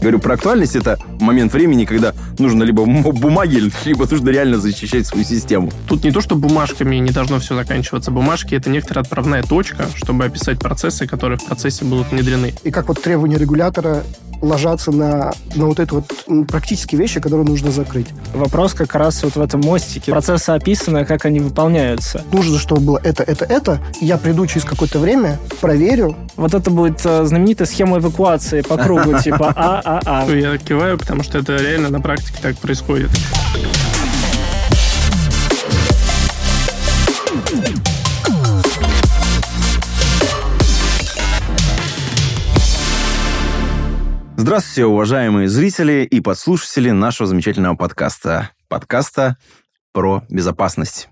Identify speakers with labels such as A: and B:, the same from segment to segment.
A: Говорю про актуальность, это момент времени, когда нужно либо бумаги, либо нужно реально защищать свою систему.
B: Тут не то, что бумажками не должно все заканчиваться. Бумажки — это некоторая отправная точка, чтобы описать процессы, которые в процессе будут внедрены.
C: И как вот требования регулятора ложатся на, на вот это вот практические вещи, которые нужно закрыть.
D: Вопрос как раз вот в этом мостике. Процессы описаны, как они выполняются.
C: Нужно, чтобы было это, это, это. Я приду через какое-то время, проверю.
D: Вот это будет э, знаменитая схема эвакуации по кругу, типа А, А, А.
B: Я киваю, потому что это реально на практике так происходит.
A: Здравствуйте, уважаемые зрители и подслушатели нашего замечательного подкаста. Подкаста про безопасность.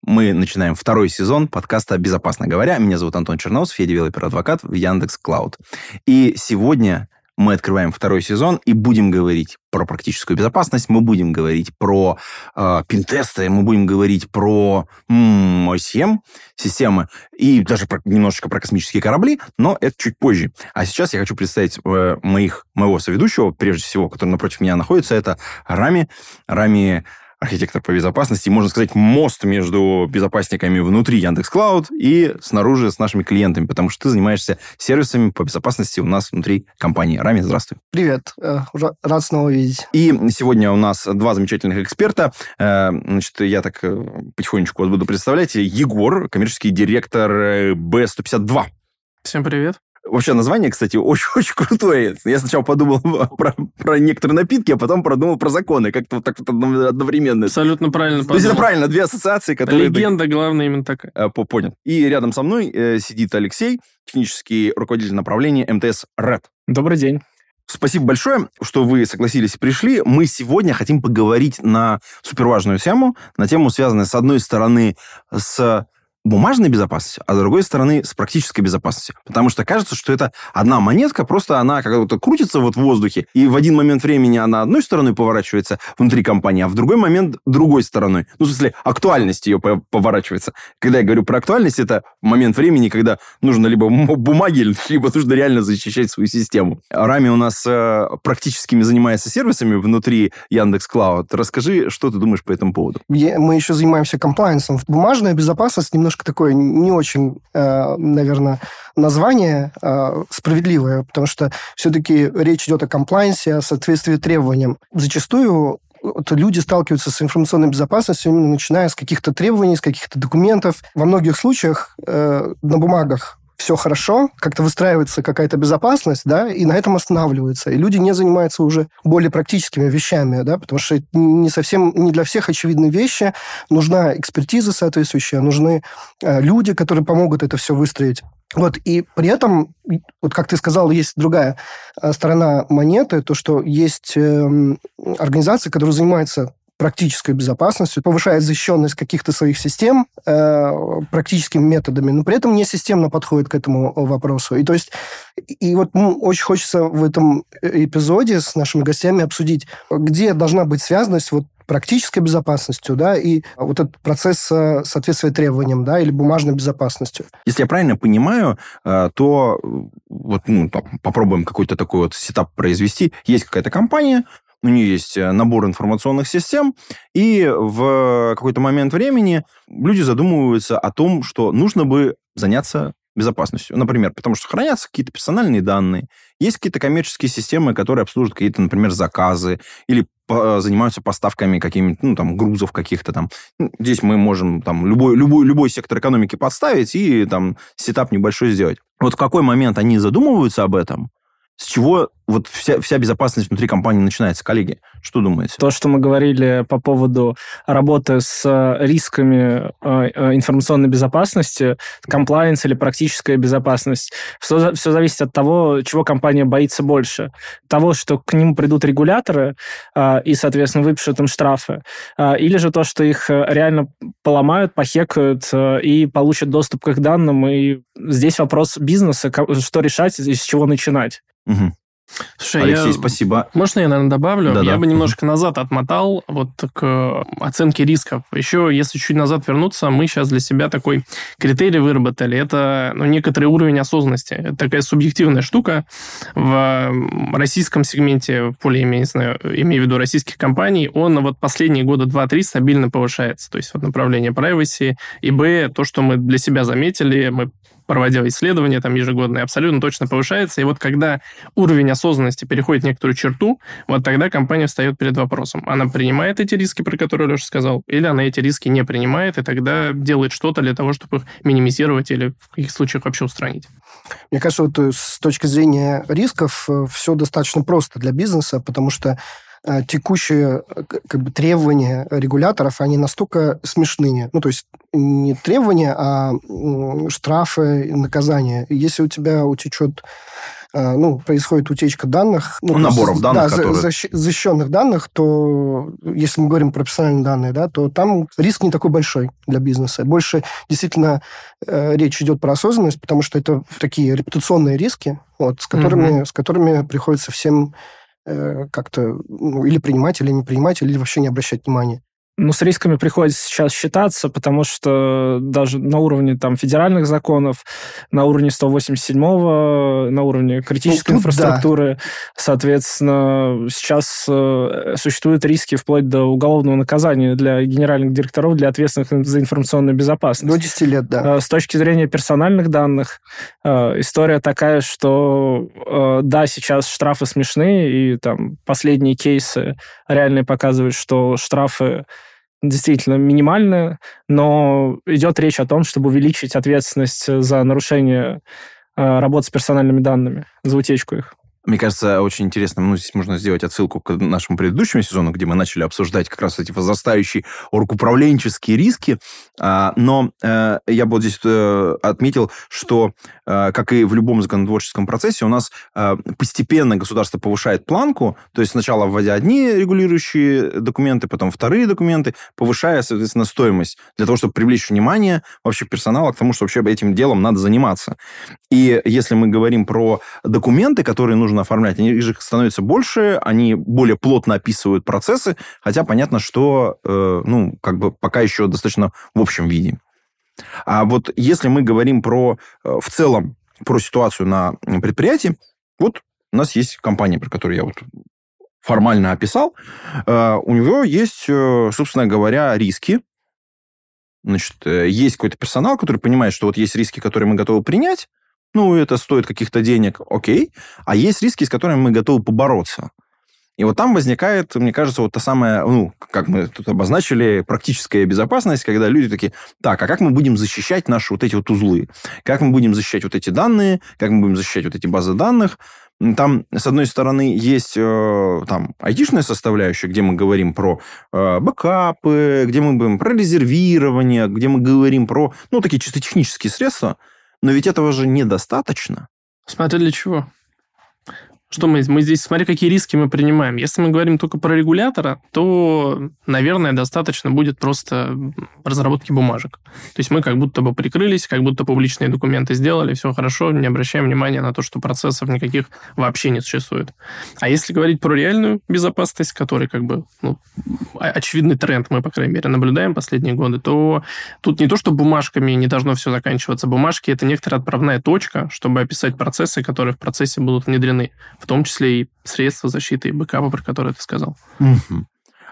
A: Мы начинаем второй сезон подкаста «Безопасно говоря». Меня зовут Антон Черноусов, я developer advocate в Yandex Cloud. И сегодня мы открываем второй сезон и будем говорить про практическую безопасность, мы будем говорить про э, пинтесты, мы будем говорить про м, OSM системы и даже про, немножечко про космические корабли, но это чуть позже. А сейчас я хочу представить э, моих, моего соведущего, прежде всего, который напротив меня находится, это Рами. Рами архитектор по безопасности, можно сказать, мост между безопасниками внутри Яндекс Клауд и снаружи с нашими клиентами, потому что ты занимаешься сервисами по безопасности у нас внутри компании. Рами, здравствуй.
C: Привет, э, рад снова видеть.
A: И сегодня у нас два замечательных эксперта. Э, значит, я так э, потихонечку вас буду представлять. Егор, коммерческий директор B152.
B: Всем привет.
A: Вообще название, кстати, очень-очень крутое. Я сначала подумал про, про некоторые напитки, а потом продумал про законы. Как-то вот так вот одновременно.
B: Абсолютно правильно
A: То есть это правильно, две ассоциации, которые...
B: Легенда, главное, именно такая.
A: А, понял. И рядом со мной э, сидит Алексей, технический руководитель направления МТС РЭД.
D: Добрый день.
A: Спасибо большое, что вы согласились и пришли. Мы сегодня хотим поговорить на суперважную тему, на тему, связанную, с одной стороны, с бумажной безопасностью, а с другой стороны с практической безопасностью. Потому что кажется, что это одна монетка, просто она как-то крутится вот в воздухе, и в один момент времени она одной стороной поворачивается внутри компании, а в другой момент другой стороной. Ну, в смысле, актуальность ее поворачивается. Когда я говорю про актуальность, это момент времени, когда нужно либо бумаги, либо нужно реально защищать свою систему. Рами у нас э, практическими занимается сервисами внутри Яндекс Клауд. Расскажи, что ты думаешь по этому поводу?
C: Мы еще занимаемся комплайенсом. Бумажная безопасность немного немножко такое не очень, э, наверное, название э, справедливое, потому что все-таки речь идет о комплайнсе, о соответствии требованиям. Зачастую вот люди сталкиваются с информационной безопасностью именно начиная с каких-то требований, с каких-то документов. Во многих случаях э, на бумагах все хорошо, как-то выстраивается какая-то безопасность, да, и на этом останавливается. И люди не занимаются уже более практическими вещами, да, потому что не совсем, не для всех очевидные вещи. Нужна экспертиза соответствующая, нужны э, люди, которые помогут это все выстроить. Вот, и при этом, вот как ты сказал, есть другая э, сторона монеты, то, что есть э, организации, которые занимаются практической безопасностью, повышает защищенность каких-то своих систем э, практическими методами, но при этом не системно подходит к этому вопросу. И то есть, и вот ну, очень хочется в этом эпизоде с нашими гостями обсудить, где должна быть связанность вот практической безопасностью, да, и вот этот процесс э, соответствия требованиям, да, или бумажной безопасностью.
A: Если я правильно понимаю, э, то вот ну, попробуем какой-то такой вот сетап произвести. Есть какая-то компания, у нее есть э, набор информационных систем, и в какой-то момент времени люди задумываются о том, что нужно бы заняться безопасностью. Например, потому что хранятся какие-то персональные данные, есть какие-то коммерческие системы, которые обслуживают какие-то, например, заказы или занимаются поставками какими-то, ну, там, грузов каких-то там. Здесь мы можем там любой, любой, любой сектор экономики подставить и там сетап небольшой сделать. Вот в какой момент они задумываются об этом, с чего вот вся, вся безопасность внутри компании начинается, коллеги? Что думаете?
D: То, что мы говорили по поводу работы с э, рисками э, э, информационной безопасности, комплайенс или практическая безопасность, все, все зависит от того, чего компания боится больше. Того, что к ним придут регуляторы и, соответственно, выпишут им штрафы, или же то, что их реально поломают, похекают и получат доступ к их данным. И здесь вопрос бизнеса, что решать и с чего начинать.
A: Угу.
B: Слушай,
A: Алексей,
B: я...
A: спасибо.
B: Можно я, наверное, добавлю?
A: Да-да.
B: Я бы немножко назад отмотал вот к оценке рисков. Еще, если чуть назад вернуться, мы сейчас для себя такой критерий выработали. Это ну, некоторый уровень осознанности. Это такая субъективная штука. В российском сегменте, в поле, я не знаю, имею в виду российских компаний, он вот последние года 2-3 стабильно повышается. То есть вот направление privacy. И Б, то, что мы для себя заметили, мы проводя исследования там ежегодные, абсолютно точно повышается. И вот когда уровень осознанности переходит некоторую черту, вот тогда компания встает перед вопросом. Она принимает эти риски, про которые Леша сказал, или она эти риски не принимает, и тогда делает что-то для того, чтобы их минимизировать или в каких случаях вообще устранить.
C: Мне кажется, вот э, с точки зрения рисков все достаточно просто для бизнеса, потому что э, текущие э, как бы, требования регуляторов, они настолько смешные. Ну, то есть не требования, а штрафы, наказания. Если у тебя утечет ну, происходит утечка данных.
A: Ну, наборов данных,
C: да,
A: которые...
C: защищенных данных, то, если мы говорим про персональные данные, да, то там риск не такой большой для бизнеса. Больше действительно э, речь идет про осознанность, потому что это такие репутационные риски, вот, с, которыми, mm-hmm. с которыми приходится всем э, как-то ну, или принимать, или не принимать, или вообще не обращать внимания.
D: Ну, с рисками приходится сейчас считаться, потому что даже на уровне там федеральных законов, на уровне 187-го, на уровне критической ну, инфраструктуры, да. соответственно, сейчас э, существуют риски вплоть до уголовного наказания для генеральных директоров, для ответственных за информационную безопасность.
C: До 10 лет, да.
D: Э, с точки зрения персональных данных, э, история такая, что э, да, сейчас штрафы смешные, и там последние кейсы реально показывают, что штрафы действительно минимальная, но идет речь о том, чтобы увеличить ответственность за нарушение э, работы с персональными данными, за утечку их.
A: Мне кажется, очень интересно, ну, здесь можно сделать отсылку к нашему предыдущему сезону, где мы начали обсуждать как раз эти возрастающие оргуправленческие риски. А, но э, я бы вот здесь э, отметил, что, э, как и в любом законотворческом процессе, у нас постепенно государство повышает планку, то есть сначала вводя одни регулирующие документы, потом вторые документы, повышая, соответственно, стоимость для того, чтобы привлечь внимание вообще персонала к тому, что вообще этим делом надо заниматься. И если мы говорим про документы, которые нужно нужно оформлять. Они же становятся больше, они более плотно описывают процессы, хотя понятно, что, э, ну, как бы пока еще достаточно в общем виде. А вот если мы говорим про, э, в целом, про ситуацию на предприятии, вот у нас есть компания, про которую я вот формально описал. Э, у него есть, э, собственно говоря, риски. Значит, э, есть какой-то персонал, который понимает, что вот есть риски, которые мы готовы принять, ну, это стоит каких-то денег, окей. А есть риски, с которыми мы готовы побороться. И вот там возникает, мне кажется, вот та самая, ну, как мы тут обозначили, практическая безопасность, когда люди такие, так, а как мы будем защищать наши вот эти вот узлы? Как мы будем защищать вот эти данные? Как мы будем защищать вот эти базы данных? Там, с одной стороны, есть э, там айтишная составляющая, где мы говорим про э, бэкапы, где мы говорим про резервирование, где мы говорим про, ну, такие чисто технические средства – но ведь этого же недостаточно.
B: Смотря для чего. Что мы, мы здесь, смотри, какие риски мы принимаем. Если мы говорим только про регулятора, то, наверное, достаточно будет просто разработки бумажек. То есть мы как будто бы прикрылись, как будто публичные документы сделали, все хорошо, не обращаем внимания на то, что процессов никаких вообще не существует. А если говорить про реальную безопасность, который как бы ну, очевидный тренд мы, по крайней мере, наблюдаем последние годы, то тут не то, что бумажками не должно все заканчиваться. Бумажки — это некоторая отправная точка, чтобы описать процессы, которые в процессе будут внедрены в том числе и средства защиты и бэкапа, про которые ты сказал.
A: Угу.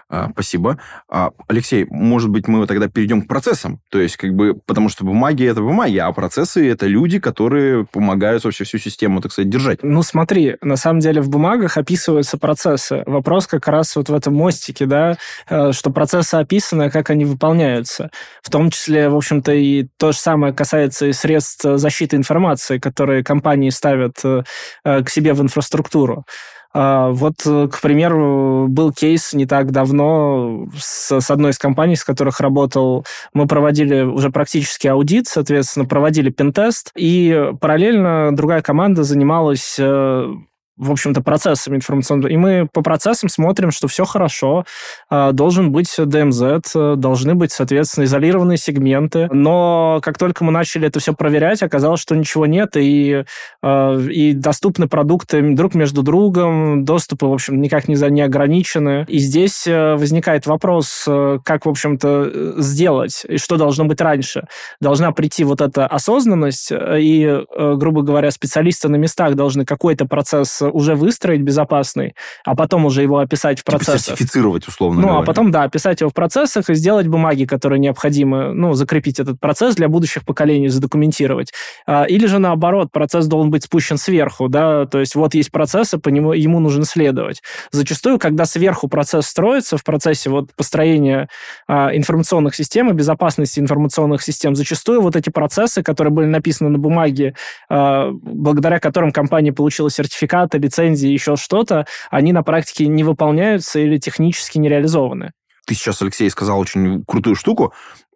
A: А, спасибо. А, Алексей, может быть, мы тогда перейдем к процессам? То есть, как бы, потому что бумаги это бумаги, а процессы это люди, которые помогают вообще всю систему, так сказать, держать.
D: Ну, смотри, на самом деле в бумагах описываются процессы. Вопрос как раз вот в этом мостике, да, э, что процессы описаны, а как они выполняются. В том числе, в общем-то, и то же самое касается и средств защиты информации, которые компании ставят э, э, к себе в инфраструктуру. А, вот, э, к примеру, был кейс не так давно с, с одной из компаний, с которых работал. Мы проводили уже практически аудит, соответственно, проводили пентест, и параллельно другая команда занималась э, в общем-то, процессами информационными. И мы по процессам смотрим, что все хорошо, а, должен быть DMZ, должны быть, соответственно, изолированные сегменты. Но как только мы начали это все проверять, оказалось, что ничего нет, и, а, и доступны продукты друг между другом, доступы, в общем, никак не, не ограничены. И здесь э, возникает вопрос, э, как, в общем-то, сделать, и что должно быть раньше. Должна прийти вот эта осознанность, э, и, грубо говоря, специалисты на местах должны какой-то процесс уже выстроить безопасный, а потом уже его описать в типа процессах.
A: Типа сертифицировать, условно
D: Ну,
A: говоря.
D: а потом, да, описать его в процессах и сделать бумаги, которые необходимы, ну, закрепить этот процесс для будущих поколений, задокументировать. А, или же, наоборот, процесс должен быть спущен сверху, да, то есть вот есть процессы, по нему, ему нужно следовать. Зачастую, когда сверху процесс строится, в процессе вот построения а, информационных систем и безопасности информационных систем, зачастую вот эти процессы, которые были написаны на бумаге, а, благодаря которым компания получила сертификаты, лицензии, еще что-то, они на практике не выполняются или технически не реализованы.
A: Ты сейчас, Алексей, сказал очень крутую штуку,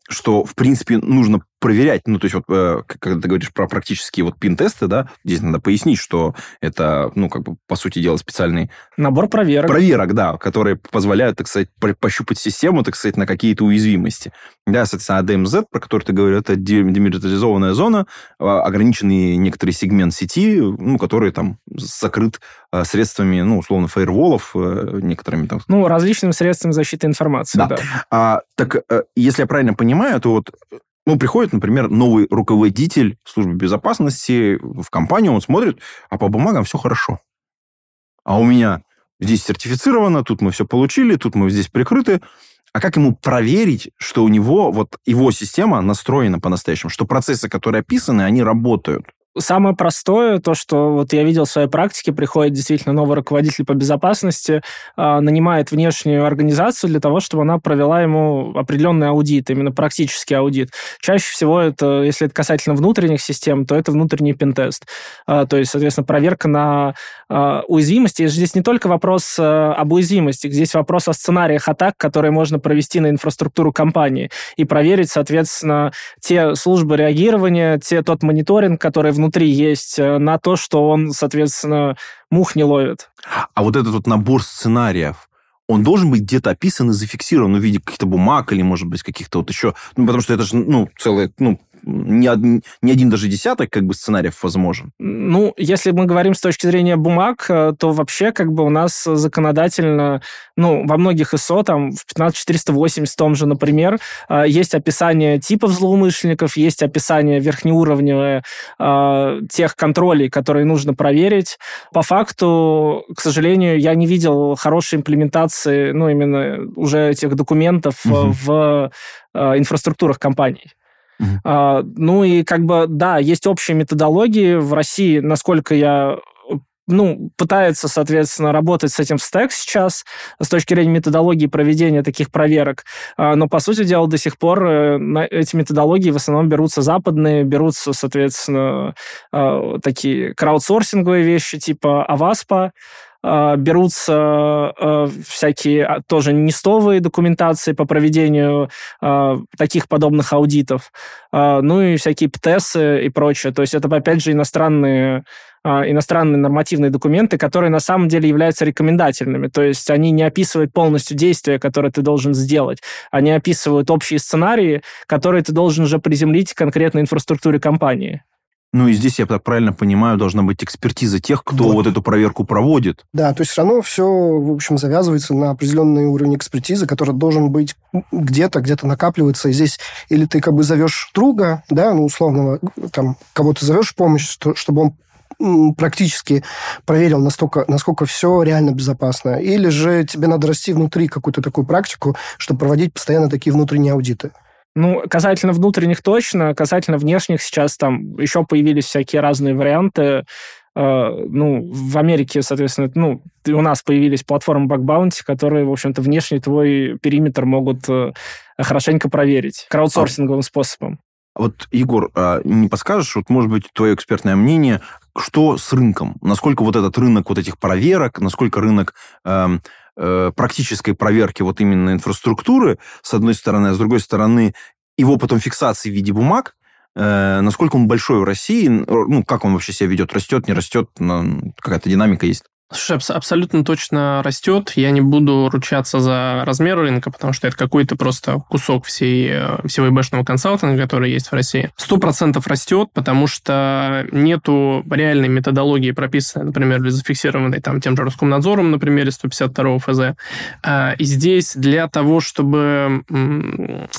A: что, в принципе, нужно проверять, ну, то есть вот, э, когда ты говоришь про практические вот пин-тесты, да, здесь надо пояснить, что это, ну, как бы, по сути дела, специальный...
D: Набор проверок.
A: Проверок, да, которые позволяют, так сказать, пощупать систему, так сказать, на какие-то уязвимости. Да, соответственно, ADMZ, про который ты говорил, это демилитаризованная зона, а, ограниченный некоторый сегмент сети, ну, который там закрыт а, средствами, ну, условно, фаерволов, э, некоторыми там...
D: Ну, различными средствами защиты информации, да. да.
A: А, так, э, если я правильно понимаю, то вот ну, приходит, например, новый руководитель службы безопасности в компанию, он смотрит, а по бумагам все хорошо. А у меня здесь сертифицировано, тут мы все получили, тут мы здесь прикрыты. А как ему проверить, что у него, вот его система настроена по-настоящему, что процессы, которые описаны, они работают?
D: Самое простое, то, что вот я видел в своей практике, приходит действительно новый руководитель по безопасности, э, нанимает внешнюю организацию для того, чтобы она провела ему определенный аудит, именно практический аудит. Чаще всего это, если это касательно внутренних систем, то это внутренний пентест. Э, то есть, соответственно, проверка на э, уязвимости. И здесь не только вопрос э, об уязвимости, здесь вопрос о сценариях атак, которые можно провести на инфраструктуру компании и проверить, соответственно, те службы реагирования, те, тот мониторинг, который в внутри есть э, на то, что он, соответственно, мух не ловит.
A: А вот этот вот набор сценариев, он должен быть где-то описан и зафиксирован в виде каких-то бумаг или, может быть, каких-то вот еще... Ну, потому что это же, ну, целое, ну, не, один, не один даже десяток как бы сценариев возможен.
D: Ну, если мы говорим с точки зрения бумаг, э, то вообще как бы у нас законодательно, ну, во многих ИСО, там, в 15480 том же, например, э, есть описание типов злоумышленников, есть описание верхнеуровневое э, тех контролей, которые нужно проверить. По факту, к сожалению, я не видел хорошей имплементации, ну, именно уже этих документов угу. в инфраструктурах компаний. Uh-huh. А, ну и как бы, да, есть общие методологии в России, насколько я ну, пытается, соответственно, работать с этим стек сейчас с точки зрения методологии проведения таких проверок. А, но, по сути дела, до сих пор э, эти методологии в основном берутся западные, берутся, соответственно, а, такие краудсорсинговые вещи типа Avaspa, а, берутся э, всякие а, тоже нестовые документации по проведению а, таких подобных аудитов, ну и всякие ПТСы и прочее. То есть это, опять же, иностранные иностранные нормативные документы, которые на самом деле являются рекомендательными. То есть они не описывают полностью действия, которые ты должен сделать. Они описывают общие сценарии, которые ты должен уже приземлить в конкретной инфраструктуре компании.
A: Ну и здесь, я так правильно понимаю, должна быть экспертиза тех, кто вот, вот эту проверку проводит.
C: Да, то есть все равно все, в общем, завязывается на определенный уровень экспертизы, который должен быть где-то, где-то накапливается. И здесь или ты как бы зовешь друга, да, ну, условного, там, кого-то зовешь помощь, что, чтобы он практически проверил, настолько, насколько все реально безопасно. Или же тебе надо расти внутри какую-то такую практику, чтобы проводить постоянно такие внутренние аудиты.
D: Ну, касательно внутренних точно, касательно внешних сейчас там еще появились всякие разные варианты. Uh, ну, в Америке, соответственно, ну, у нас появились платформы Bug Bounty, которые, в общем-то, внешний твой периметр могут uh, хорошенько проверить краудсорсинговым а, способом.
A: Вот, Егор, а не подскажешь, вот, может быть, твое экспертное мнение, что с рынком? Насколько вот этот рынок вот этих проверок, насколько рынок... Э, Э, практической проверки вот именно инфраструктуры, с одной стороны, а с другой стороны, его потом фиксации в виде бумаг, э, насколько он большой в России, ну, как он вообще себя ведет, растет, не растет, какая-то динамика есть?
B: Слушай, абс- абсолютно точно растет. Я не буду ручаться за размер рынка, потому что это какой-то просто кусок всей, э, всего ИБшного консалтинга, который есть в России. Сто процентов растет, потому что нету реальной методологии, прописанной, например, или зафиксированной там тем же Роскомнадзором на примере 152 ФЗ. И здесь для того, чтобы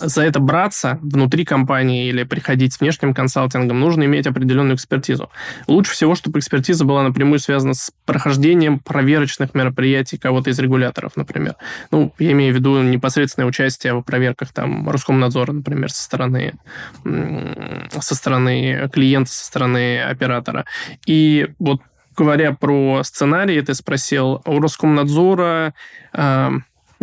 B: за это браться внутри компании или приходить с внешним консалтингом, нужно иметь определенную экспертизу. Лучше всего, чтобы экспертиза была напрямую связана с прохождением проверочных мероприятий кого-то из регуляторов, например. Ну, я имею в виду непосредственное участие в проверках там Роскомнадзора, например, со стороны, со стороны клиента, со стороны оператора. И вот говоря про сценарий, ты спросил, у Роскомнадзора э,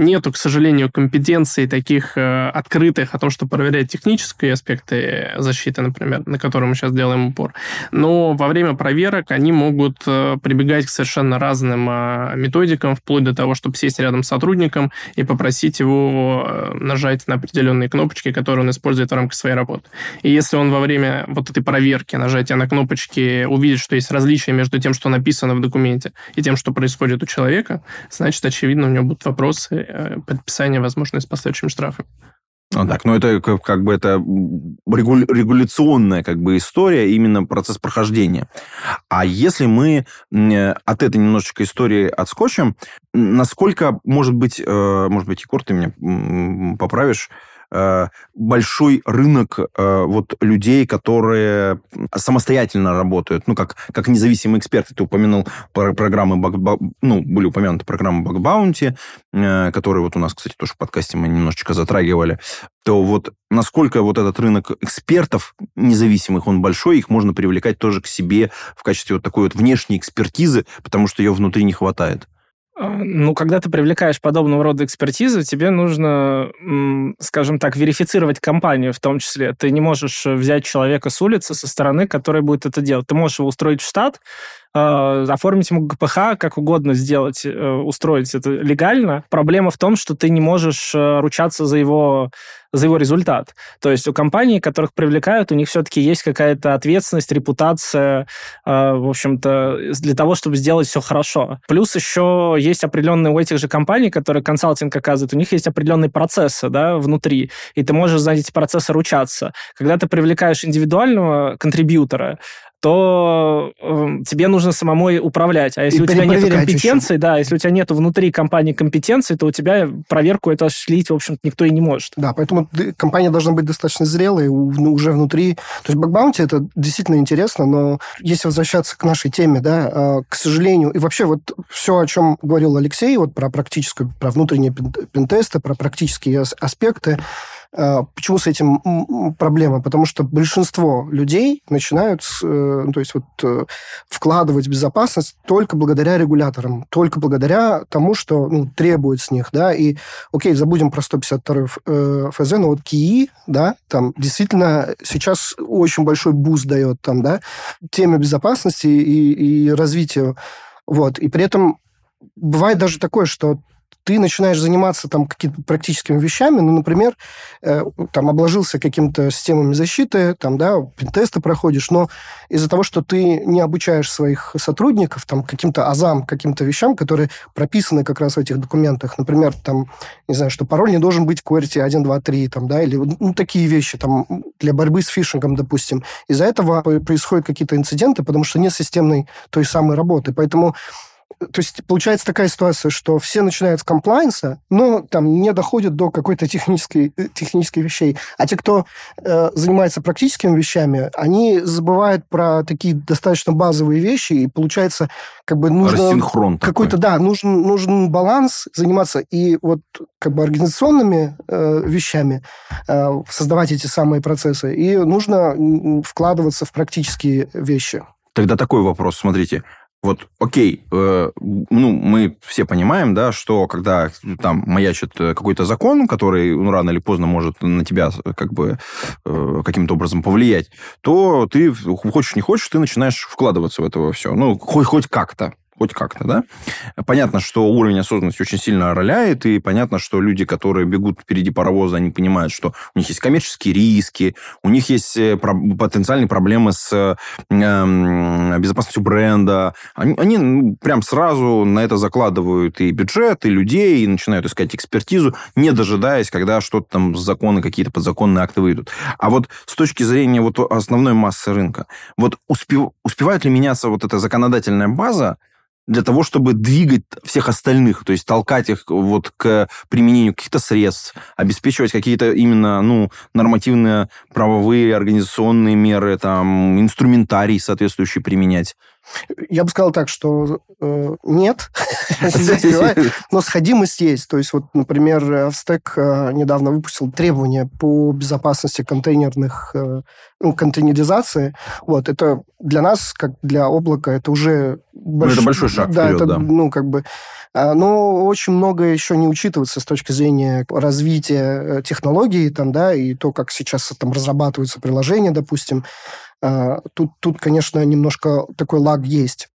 B: нету, к сожалению, компетенций таких э, открытых о том, что проверять технические аспекты защиты, например, на которые мы сейчас делаем упор. Но во время проверок они могут э, прибегать к совершенно разным э, методикам, вплоть до того, чтобы сесть рядом с сотрудником и попросить его э, нажать на определенные кнопочки, которые он использует в рамках своей работы. И если он во время вот этой проверки нажатия на кнопочки увидит, что есть различия между тем, что написано в документе, и тем, что происходит у человека, значит, очевидно, у него будут вопросы подписания, возможно, с последующими штрафами.
A: Ну, так, но это как, бы это регу- регуляционная как бы история, именно процесс прохождения. А если мы м, от этой немножечко истории отскочим, насколько, может быть, э, может быть, Егор, ты меня поправишь, э, большой рынок э, вот людей, которые самостоятельно работают, ну, как, как независимые эксперты. Ты упомянул про программы, ну, были упомянуты программы Bounty, э, которые вот у нас, кстати, тоже в подкасте мы немножечко затрагивали, то вот насколько вот этот рынок экспертов независимых, он большой, их можно привлекать тоже к себе в качестве вот такой вот внешней экспертизы, потому что ее внутри не хватает.
D: А, Ну, когда ты привлекаешь подобного рода экспертизу, тебе нужно, скажем так, верифицировать компанию в том числе. Ты не можешь э, взять человека с улицы, со стороны, который будет это делать. Ты можешь его устроить в штат, э, оформить ему ГПХ, как угодно сделать, э, устроить это легально. Проблема в том, что ты не можешь э, ручаться за его за его результат. То есть у компаний, которых привлекают, у них все-таки есть какая-то ответственность, репутация, э, в общем-то, для того, чтобы сделать все хорошо. Плюс еще есть определенные у этих же компаний, которые консалтинг оказывают, у них есть определенные процессы да, внутри, и ты можешь за эти процессы ручаться. Когда ты привлекаешь индивидуального контрибьютора, то э, тебе нужно самому управлять. А если
C: И
D: у тебя нет компетенций, да, если у тебя нет внутри компании компетенций, то у тебя проверку это осуществить, в общем-то, никто и не может.
C: Да, поэтому компания должна быть достаточно зрелой ну, уже внутри. То есть бакбаунти это действительно интересно, но если возвращаться к нашей теме, да, э, к сожалению, и вообще вот все, о чем говорил Алексей, вот про практическую, про внутренние пен- пентесты, про практические ас- аспекты, Почему с этим проблема? Потому что большинство людей начинают, э, ну, то есть вот э, вкладывать в безопасность только благодаря регуляторам, только благодаря тому, что ну, требует с них, да, и, окей, забудем про 152 Ф- э, ФЗ, но вот КИИ, да, там действительно сейчас очень большой boost дает там, да, теме безопасности и, и развитию, вот, и при этом бывает даже такое, что ты начинаешь заниматься там какими-то практическими вещами, ну, например, э, там обложился какими-то системами защиты, там, да, тесты проходишь, но из-за того, что ты не обучаешь своих сотрудников там каким-то азам, каким-то вещам, которые прописаны как раз в этих документах, например, там, не знаю, что пароль не должен быть QWERTY 1, 2, 3, там, да, или ну, такие вещи, там, для борьбы с фишингом, допустим. Из-за этого происходят какие-то инциденты, потому что нет системной той самой работы. Поэтому то есть получается такая ситуация, что все начинают с комплайенса, но там не доходят до какой-то технической, э, технической вещей. А те, кто э, занимается практическими вещами, они забывают про такие достаточно базовые вещи, и получается, как бы нужно... Какой-то, да, нужен, нужен баланс заниматься и вот как бы организационными э, вещами, э, создавать эти самые процессы, и нужно вкладываться в практические вещи.
A: Тогда такой вопрос, смотрите. Вот, окей, э, ну, мы все понимаем, да, что когда там маячит э, какой-то закон, который, ну, рано или поздно может на тебя э, как бы э, каким-то образом повлиять, то ты, хочешь не хочешь, ты начинаешь вкладываться в это все. Ну, хоть, хоть как-то. Хоть как-то, да. Понятно, что уровень осознанности очень сильно роляет, и понятно, что люди, которые бегут впереди паровоза, они понимают, что у них есть коммерческие риски, у них есть э, потенциальные проблемы с э, безопасностью бренда. Они, они ну, прям сразу на это закладывают и бюджет, и людей, и начинают искать экспертизу, не дожидаясь, когда что-то там законы, какие-то подзаконные акты выйдут. А вот с точки зрения вот основной массы рынка, вот успев, успевает ли меняться вот эта законодательная база, для того, чтобы двигать всех остальных, то есть толкать их вот к применению каких-то средств, обеспечивать какие-то именно, ну, нормативные правовые организационные меры, там, инструментарий соответствующий применять.
C: Я бы сказал так, что э, нет, но сходимость есть. То есть, вот, например, Австек э, недавно выпустил требования по безопасности контейнерных, э, ну, контейнеризации. Вот, это для нас, как для облака, это уже...
A: Ну, это большой шаг
C: да,
A: вперед,
C: это,
A: да.
C: ну, как бы... А, но очень многое еще не учитывается с точки зрения развития э, технологий, там, да, и то, как сейчас там разрабатываются приложения, допустим. А, тут, тут, конечно, немножко такой лаг есть.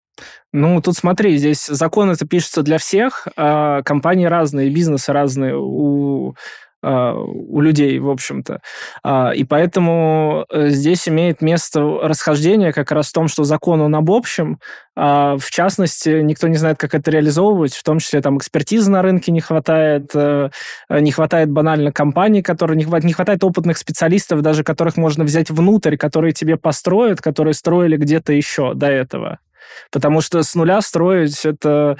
D: Ну, тут смотри, здесь закон это пишется для всех, а компании разные, бизнесы разные. У у людей, в общем-то. А, и поэтому э, здесь имеет место расхождение как раз в том, что закон он об общем, а в частности, никто не знает, как это реализовывать, в том числе там экспертизы на рынке не хватает, э, не хватает банально компаний, которые не хватает, не хватает опытных специалистов, даже которых можно взять внутрь, которые тебе построят, которые строили где-то еще до этого. Потому что с нуля строить это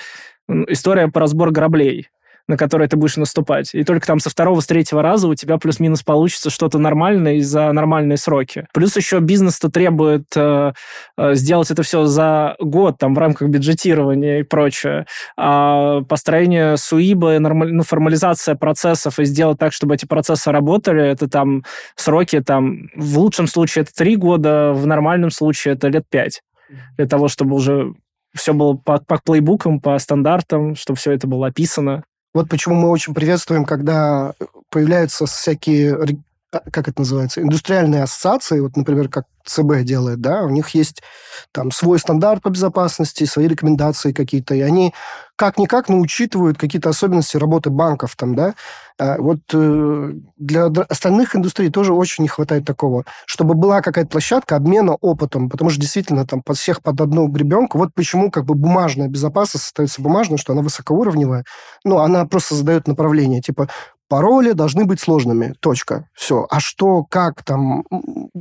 D: история по разбор граблей на которые ты будешь наступать. И только там со второго, с третьего раза у тебя плюс-минус получится что-то нормальное и за нормальные сроки. Плюс еще бизнес-то требует э, э, сделать это все за год, там, в рамках бюджетирования и прочее. А построение СУИБа, нормаль... ну, формализация процессов и сделать так, чтобы эти процессы работали, это там сроки, там, в лучшем случае это три года, в нормальном случае это лет пять для того, чтобы уже все было по, по плейбукам, по стандартам, чтобы все это было описано.
C: Вот почему мы очень приветствуем, когда появляются всякие, как это называется, индустриальные ассоциации, вот, например, как ЦБ делает, да, у них есть там свой стандарт по безопасности, свои рекомендации какие-то, и они как-никак, но учитывают какие-то особенности работы банков там, да. А вот э, для остальных индустрий тоже очень не хватает такого, чтобы была какая-то площадка обмена опытом, потому что действительно там под всех под одну гребенку. Вот почему как бы бумажная безопасность остается бумажной, что она высокоуровневая, ну, она просто задает направление, типа пароли должны быть сложными. Точка. Все. А что, как там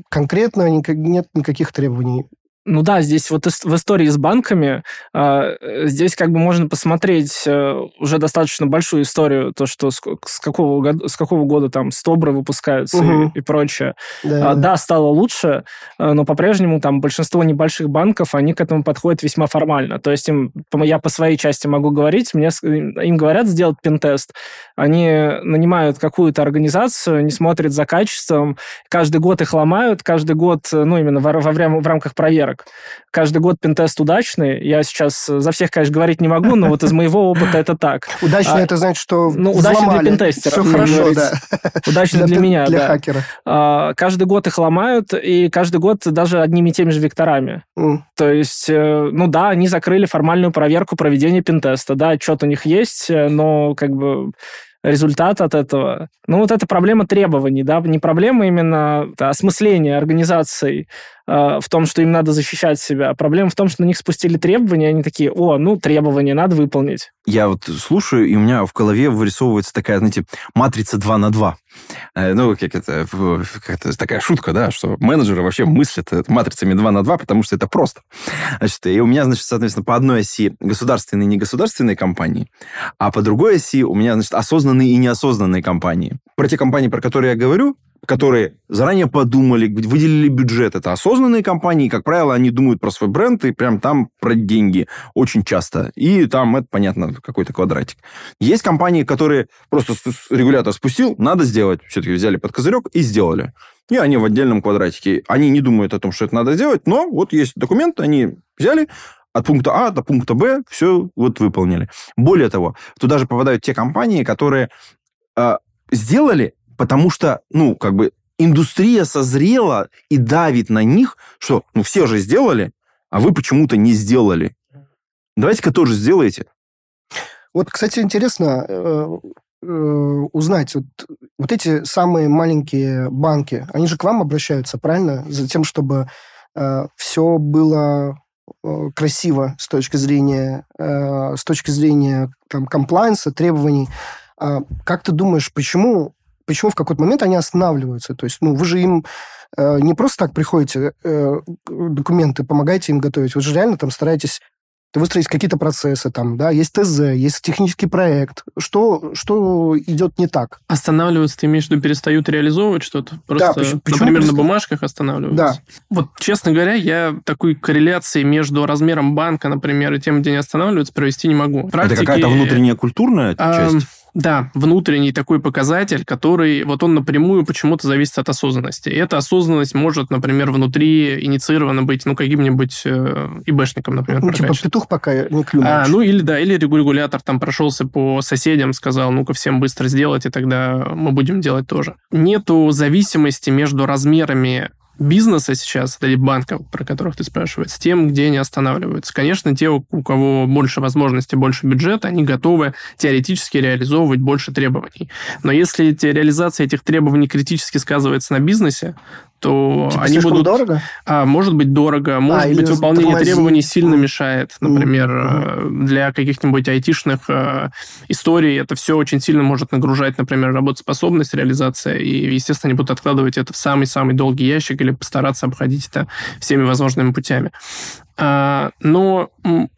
C: конкретно нет никаких требований.
D: Ну да, здесь вот в истории с банками, э, здесь как бы можно посмотреть э, уже достаточно большую историю, то, что с, какого, года, с какого года там Стобры выпускаются угу. и, и прочее. Да. А, да, стало лучше, э, но по-прежнему там большинство небольших банков, они к этому подходят весьма формально. То есть им, я по своей части могу говорить, мне, им говорят сделать пентест, они нанимают какую-то организацию, не смотрят за качеством, каждый год их ломают, каждый год, ну именно во, во время, в рамках проверок так. Каждый год пентест удачный. Я сейчас за всех, конечно, говорить не могу, но вот из моего опыта это так.
C: Удачный это значит, что
D: Ну, удачный для пентестера.
C: Все хорошо, да.
D: Удачный для меня,
C: Для хакера.
D: А, каждый год их ломают, и каждый год даже одними и теми же векторами. То есть, э, ну да, они закрыли формальную проверку проведения пентеста. Да, отчет у них есть, э, но как бы результат от этого. Ну, вот это проблема требований, да, не проблема именно осмысления организаций э, в том, что им надо защищать себя. Проблема в том, что на них спустили требования, они такие, о, ну, требования надо выполнить.
A: Я вот слушаю, и у меня в голове вырисовывается такая, знаете, матрица 2 на 2. Э, ну, как это, как это такая шутка, да, что менеджеры вообще мыслят матрицами 2 на 2, потому что это просто. Значит, и у меня, значит, соответственно, по одной оси государственные и негосударственные компании, а по другой оси у меня, значит, осознанные и неосознанные компании. Про те компании, про которые я говорю, которые заранее подумали, выделили бюджет. Это осознанные компании, как правило, они думают про свой бренд и прям там про деньги очень часто. И там, это понятно, какой-то квадратик. Есть компании, которые просто регулятор спустил, надо сделать. Все-таки взяли под козырек и сделали. И они в отдельном квадратике. Они не думают о том, что это надо сделать, но вот есть документ, они взяли, от пункта А до пункта Б все вот выполнили. Более того, туда же попадают те компании, которые э, сделали потому что, ну, как бы индустрия созрела и давит на них, что, ну, все же сделали, а вы почему-то не сделали. Давайте-ка тоже сделайте.
C: Вот, кстати, интересно э, э, узнать, вот, вот эти самые маленькие банки, они же к вам обращаются, правильно? За тем, чтобы э, все было э, красиво с точки зрения, э, с точки зрения там, комплайнса, требований. А как ты думаешь, почему, почему в какой-то момент они останавливаются? То есть, ну, вы же им э, не просто так приходите, э, документы, помогаете им готовить, вы же реально там стараетесь выстроить какие-то процессы, там, да, есть ТЗ, есть технический проект. Что, что идет не так?
B: Останавливаются, ты имеешь в виду, перестают реализовывать что-то? Просто,
C: да, почему, почему
B: например,
C: переста...
B: на бумажках останавливаются?
C: Да.
B: Вот, честно говоря, я такой корреляции между размером банка, например, и тем, где они останавливаются, провести не могу.
A: Практики... Это какая-то внутренняя культурная а, часть?
B: Да, внутренний такой показатель, который вот он напрямую почему-то зависит от осознанности. И эта осознанность может, например, внутри инициирована быть, ну, каким-нибудь э, ИБшником, например.
C: Ну, типа петух пока не клюнул.
B: А, ну, или да, или регулятор там прошелся по соседям, сказал, ну-ка всем быстро сделать, и тогда мы будем делать тоже. Нету зависимости между размерами бизнеса сейчас, или банков, про которых ты спрашиваешь, с тем, где они останавливаются. Конечно, те, у кого больше возможностей, больше бюджета, они готовы теоретически реализовывать больше требований. Но если реализация этих требований критически сказывается на бизнесе, то
C: типа
B: они будут...
C: дорого?
B: А, может быть, дорого. Может а, быть, выполнение тормозит. требований сильно мешает. Например, mm-hmm. для каких-нибудь айтишных э, историй это все очень сильно может нагружать, например, работоспособность, реализация. И, естественно, они будут откладывать это в самый-самый долгий ящик или постараться обходить это всеми возможными путями. А, но,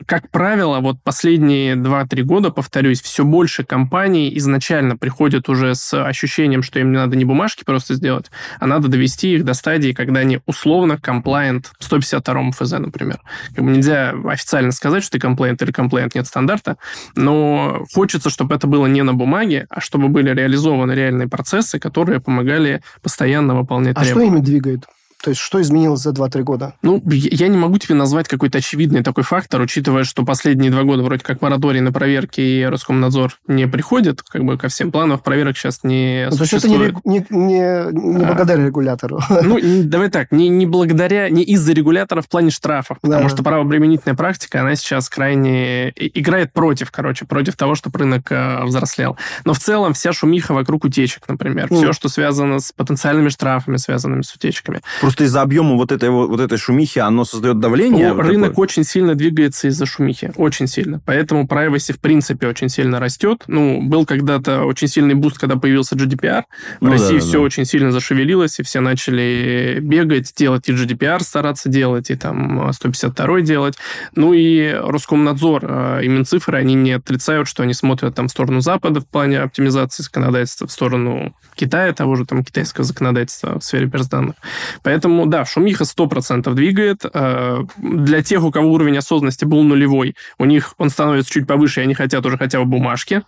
B: как правило, вот последние 2-3 года, повторюсь, все больше компаний изначально приходят уже с ощущением, что им не надо не бумажки просто сделать, а надо довести их до стадии, когда они условно compliant 152 ФЗ, например. Как бы нельзя официально сказать, что ты комплайент или комплайент нет стандарта, но хочется, чтобы это было не на бумаге, а чтобы были реализованы реальные процессы, которые помогали постоянно выполнять
C: а требования. А что ими двигает? То есть что изменилось за 2-3 года?
B: Ну, я не могу тебе назвать какой-то очевидный такой фактор, учитывая, что последние два года вроде как мораторий на проверки и Роскомнадзор не приходит как бы ко всем планам, проверок сейчас не ну, существует.
C: То есть это не, не, не, не а. благодаря регулятору?
B: Ну, давай так, не, не благодаря, не из-за регулятора в плане штрафов, потому да. что правообременительная практика, она сейчас крайне играет против, короче, против того, чтобы рынок э, взрослел. Но в целом вся шумиха вокруг утечек, например, mm. все, что связано с потенциальными штрафами, связанными с утечками.
A: Просто из-за объема вот этой, вот этой шумихи оно создает давление?
B: Ну, рынок такое? очень сильно двигается из-за шумихи. Очень сильно. Поэтому privacy в принципе очень сильно растет. Ну, был когда-то очень сильный boost, когда появился GDPR. В ну, России да, все да. очень сильно зашевелилось, и все начали бегать, делать и GDPR стараться делать, и там 152 делать. Ну и Роскомнадзор э, и Минцифры, они не отрицают, что они смотрят там в сторону Запада в плане оптимизации законодательства, в сторону Китая, того же там китайского законодательства в сфере персданных. Поэтому Поэтому, да, шумиха 100% двигает. Э, для тех, у кого уровень осознанности был нулевой, у них он становится чуть повыше, и они хотят уже хотя бы бумажки.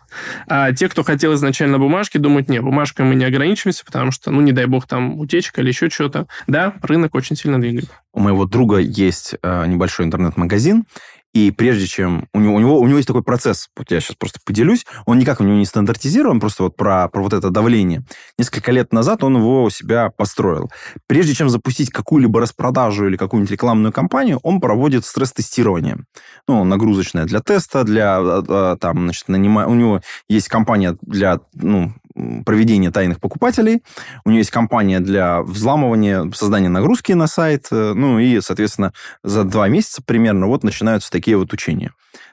B: А те, кто хотел изначально бумажки, думают, нет, бумажкой мы не ограничимся, потому что, ну, не дай бог, там утечка или еще что-то. Да, рынок очень сильно двигает.
A: У моего друга есть э, небольшой интернет-магазин, и прежде чем... У него, у, него, у него есть такой процесс, вот я сейчас просто поделюсь, он никак у него не стандартизирован, просто вот про, про вот это давление. Несколько лет назад он его у себя построил. Прежде чем запустить какую-либо распродажу или какую-нибудь рекламную кампанию, он проводит стресс-тестирование. Ну, нагрузочное для теста, для а, а, там, значит, нанима... У него есть компания для ну, проведения тайных покупателей, у нее есть компания для взламывания, создания нагрузки на сайт, э, ну и, соответственно, за два месяца примерно вот начинаются такие вот учения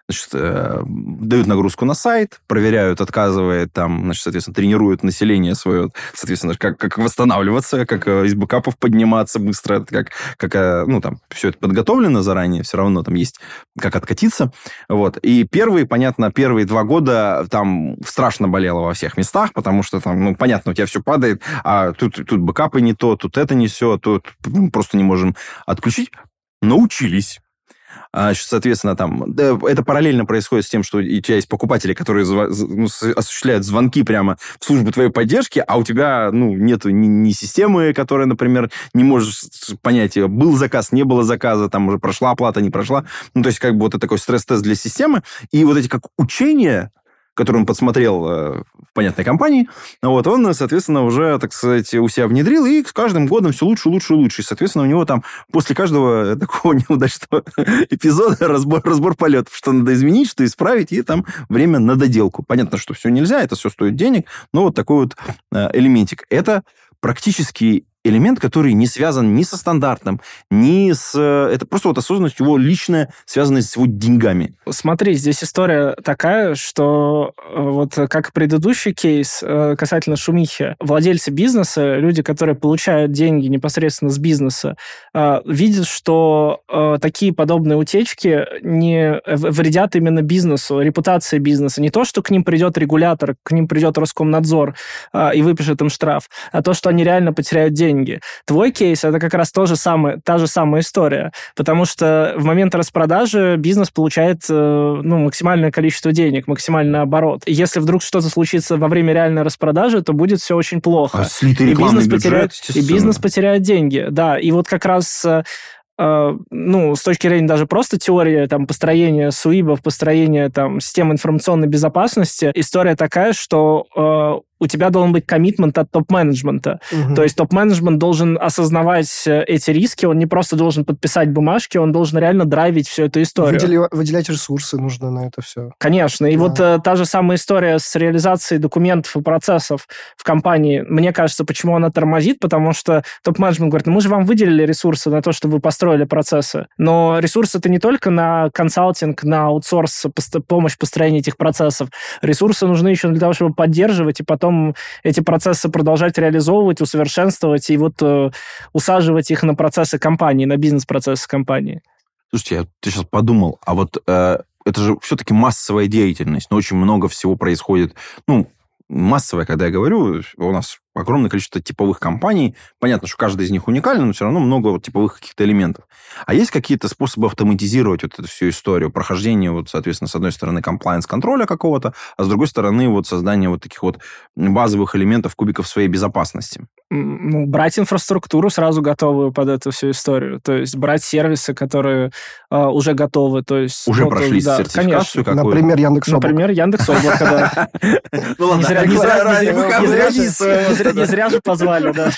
A: значит, э, дают нагрузку на сайт, проверяют, отказывает, там, значит, соответственно, тренируют население свое, соответственно, как, как восстанавливаться, как э, из бэкапов подниматься быстро, как, как э, ну, там, все это подготовлено заранее, все равно там есть как откатиться, вот. И первые, понятно, первые два года там страшно болело во всех местах, потому что там, ну, понятно, у тебя все падает, а тут, тут бэкапы не то, тут это не все, тут просто не можем отключить. Научились соответственно, там, это параллельно происходит с тем, что у тебя есть покупатели, которые ну, осуществляют звонки прямо в службу твоей поддержки, а у тебя, ну, нет ни, ни системы, которая, например, не можешь понять, был заказ, не было заказа, там уже прошла оплата, не прошла. Ну, то есть, как бы вот это такой стресс-тест для системы. И вот эти как учения который он подсмотрел э, в понятной компании, вот, он, соответственно, уже, так сказать, у себя внедрил, и с каждым годом все лучше, лучше, лучше. И, соответственно, у него там после каждого такого неудачного эпизода разбор, разбор полетов, что надо изменить, что исправить, и там время на доделку. Понятно, что все нельзя, это все стоит денег, но вот такой вот э, элементик. Это практически элемент, который не связан ни со стандартом, ни с... Э, это просто вот осознанность его личная, связанная с его деньгами.
D: Смотри, здесь история такая, что э, вот как предыдущий кейс э, касательно шумихи, владельцы бизнеса, люди, которые получают деньги непосредственно с бизнеса, видят, что такие подобные утечки не вредят именно бизнесу, репутации бизнеса. Не то, что к ним придет регулятор, к ним придет Роскомнадзор и выпишет им штраф, а то, что они реально потеряют деньги деньги. Твой кейс это как раз то же самое, та же самая история, потому что в момент распродажи бизнес получает э, ну, максимальное количество денег, максимальный оборот. Если вдруг что-то случится во время реальной распродажи, то будет все очень плохо.
A: А и бизнес бюджет,
D: потеряет, и бизнес потеряет деньги. Да, и вот как раз э, э, ну, с точки зрения даже просто теории там, построения суибов, построения там, систем информационной безопасности, история такая, что у тебя должен быть коммитмент от топ-менеджмента. Угу. То есть топ-менеджмент должен осознавать э, эти риски, он не просто должен подписать бумажки, он должен реально драйвить всю эту историю.
C: Выдели, выделять ресурсы нужно на это все.
D: Конечно. И да. вот э, та же самая история с реализацией документов и процессов в компании, мне кажется, почему она тормозит, потому что топ-менеджмент говорит, ну мы же вам выделили ресурсы на то, чтобы вы построили процессы. Но ресурсы это не только на консалтинг, на аутсорс, помощь построения этих процессов. Ресурсы нужны еще для того, чтобы поддерживать и потом потом эти процессы продолжать реализовывать, усовершенствовать и вот э, усаживать их на процессы компании, на бизнес-процессы компании.
A: Слушайте, я ты сейчас подумал, а вот э, это же все-таки массовая деятельность, но очень много всего происходит, ну, массовая, когда я говорю, у нас огромное количество типовых компаний. Понятно, что каждая из них уникальна, но все равно много вот типовых каких-то элементов. А есть какие-то способы автоматизировать вот эту всю историю, прохождение, вот, соответственно, с одной стороны, комплайенс-контроля какого-то, а с другой стороны, вот создание вот таких вот базовых элементов, кубиков своей безопасности?
D: Ну, брать инфраструктуру сразу готовую под эту всу историю. То есть брать сервисы, которые э, уже готовы. То есть,
A: уже ну, прошли да, сертификацию
C: какую Например, Яндекс
D: Например, Яндекс Облако, да.
A: Ну ладно,
D: не зря же позвали, да.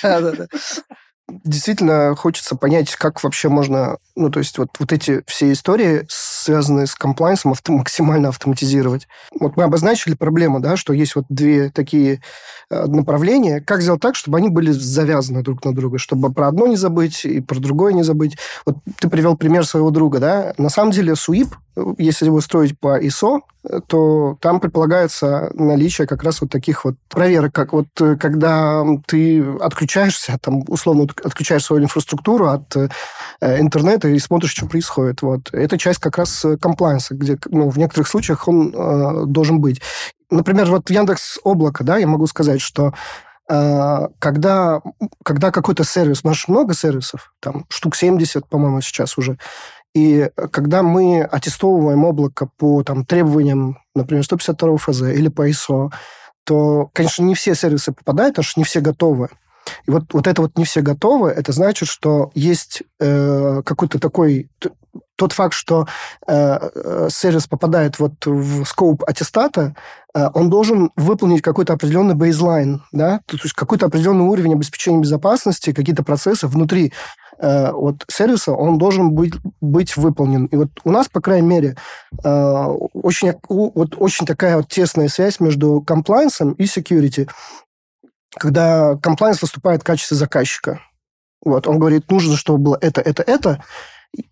C: Действительно, хочется понять, как вообще можно, ну, то есть вот, вот эти все истории, связанные с комплайнсом, авто, максимально автоматизировать. Вот мы обозначили проблему, да, что есть вот две такие э, направления. Как сделать так, чтобы они были завязаны друг на друга, чтобы про одно не забыть и про другое не забыть. Вот ты привел пример своего друга, да. На самом деле, SWIP если его строить по ISO, то там предполагается наличие как раз вот таких вот проверок, как вот э, когда ты отключаешься, там, условно, отключаешь свою инфраструктуру от э, интернета и смотришь, что происходит. Вот. Это часть как раз комплайенса, где ну, в некоторых случаях он э, должен быть. Например, вот Яндекс Облако, да, я могу сказать, что э, когда, когда какой-то сервис, у нас много сервисов, там штук 70, по-моему, сейчас уже, и когда мы аттестовываем облако по там, требованиям, например, 152 ФЗ или по ISO, то, конечно, не все сервисы попадают, потому что не все готовы. И вот, вот это вот не все готовы, это значит, что есть э, какой-то такой... Тот факт, что э, э, сервис попадает вот в скоп аттестата, э, он должен выполнить какой-то определенный бейзлайн, да, то есть какой-то определенный уровень обеспечения безопасности, какие-то процессы внутри э, вот сервиса, он должен быть, быть выполнен. И вот у нас, по крайней мере, э, очень, вот очень такая вот тесная связь между комплайенсом и security. Когда комплайенс выступает в качестве заказчика. Вот, он говорит, нужно, чтобы было это, это, это.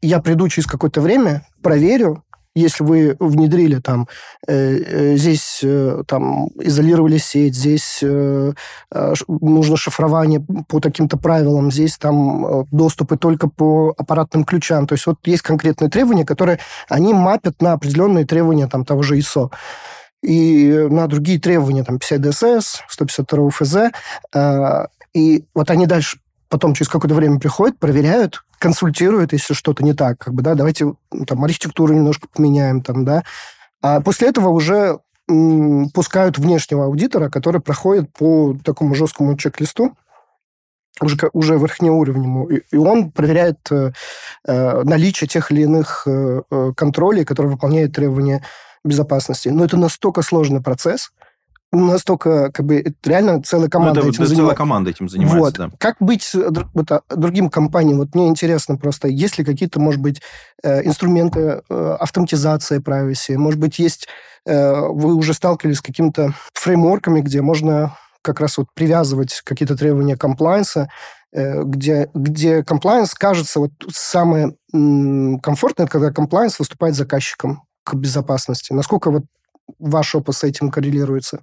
C: Я приду через какое-то время, проверю, если вы внедрили там, э, э, здесь э, там изолировали сеть, здесь э, э нужно шифрование по таким-то правилам, здесь там э, доступы только по аппаратным ключам. То есть вот есть конкретные требования, которые они мапят на определенные требования там того же ISO и на другие требования, там, 50 DSS, 152 ФЗ, э, и вот они дальше потом через какое-то время приходят, проверяют, консультируют, если что-то не так, как бы, да, давайте там архитектуру немножко поменяем, там, да. А после этого уже м, пускают внешнего аудитора, который проходит по такому жесткому чек-листу, уже, уже верхнеуровневому, и, и он проверяет э, э наличие тех или иных э, э, контролей, которые выполняют требования безопасности, но это настолько сложный процесс, настолько, как бы, это реально целая команда
A: ну, это,
C: этим
A: это целая
C: занимается.
A: команда этим занимается,
C: Вот.
A: да.
C: Как быть с вот, а, другим компаниям? Вот мне интересно просто, есть ли какие-то, может быть, э, инструменты э, автоматизации privacy? Может быть, есть... э, Вы уже сталкивались с какими-то фреймворками, где можно как раз вот привязывать какие-то требования комплайенса, где, где комплайенс кажется вот самое комфортное, когда комплайенс выступает заказчиком к безопасности. Насколько вот ваш опыт с этим коррелируется?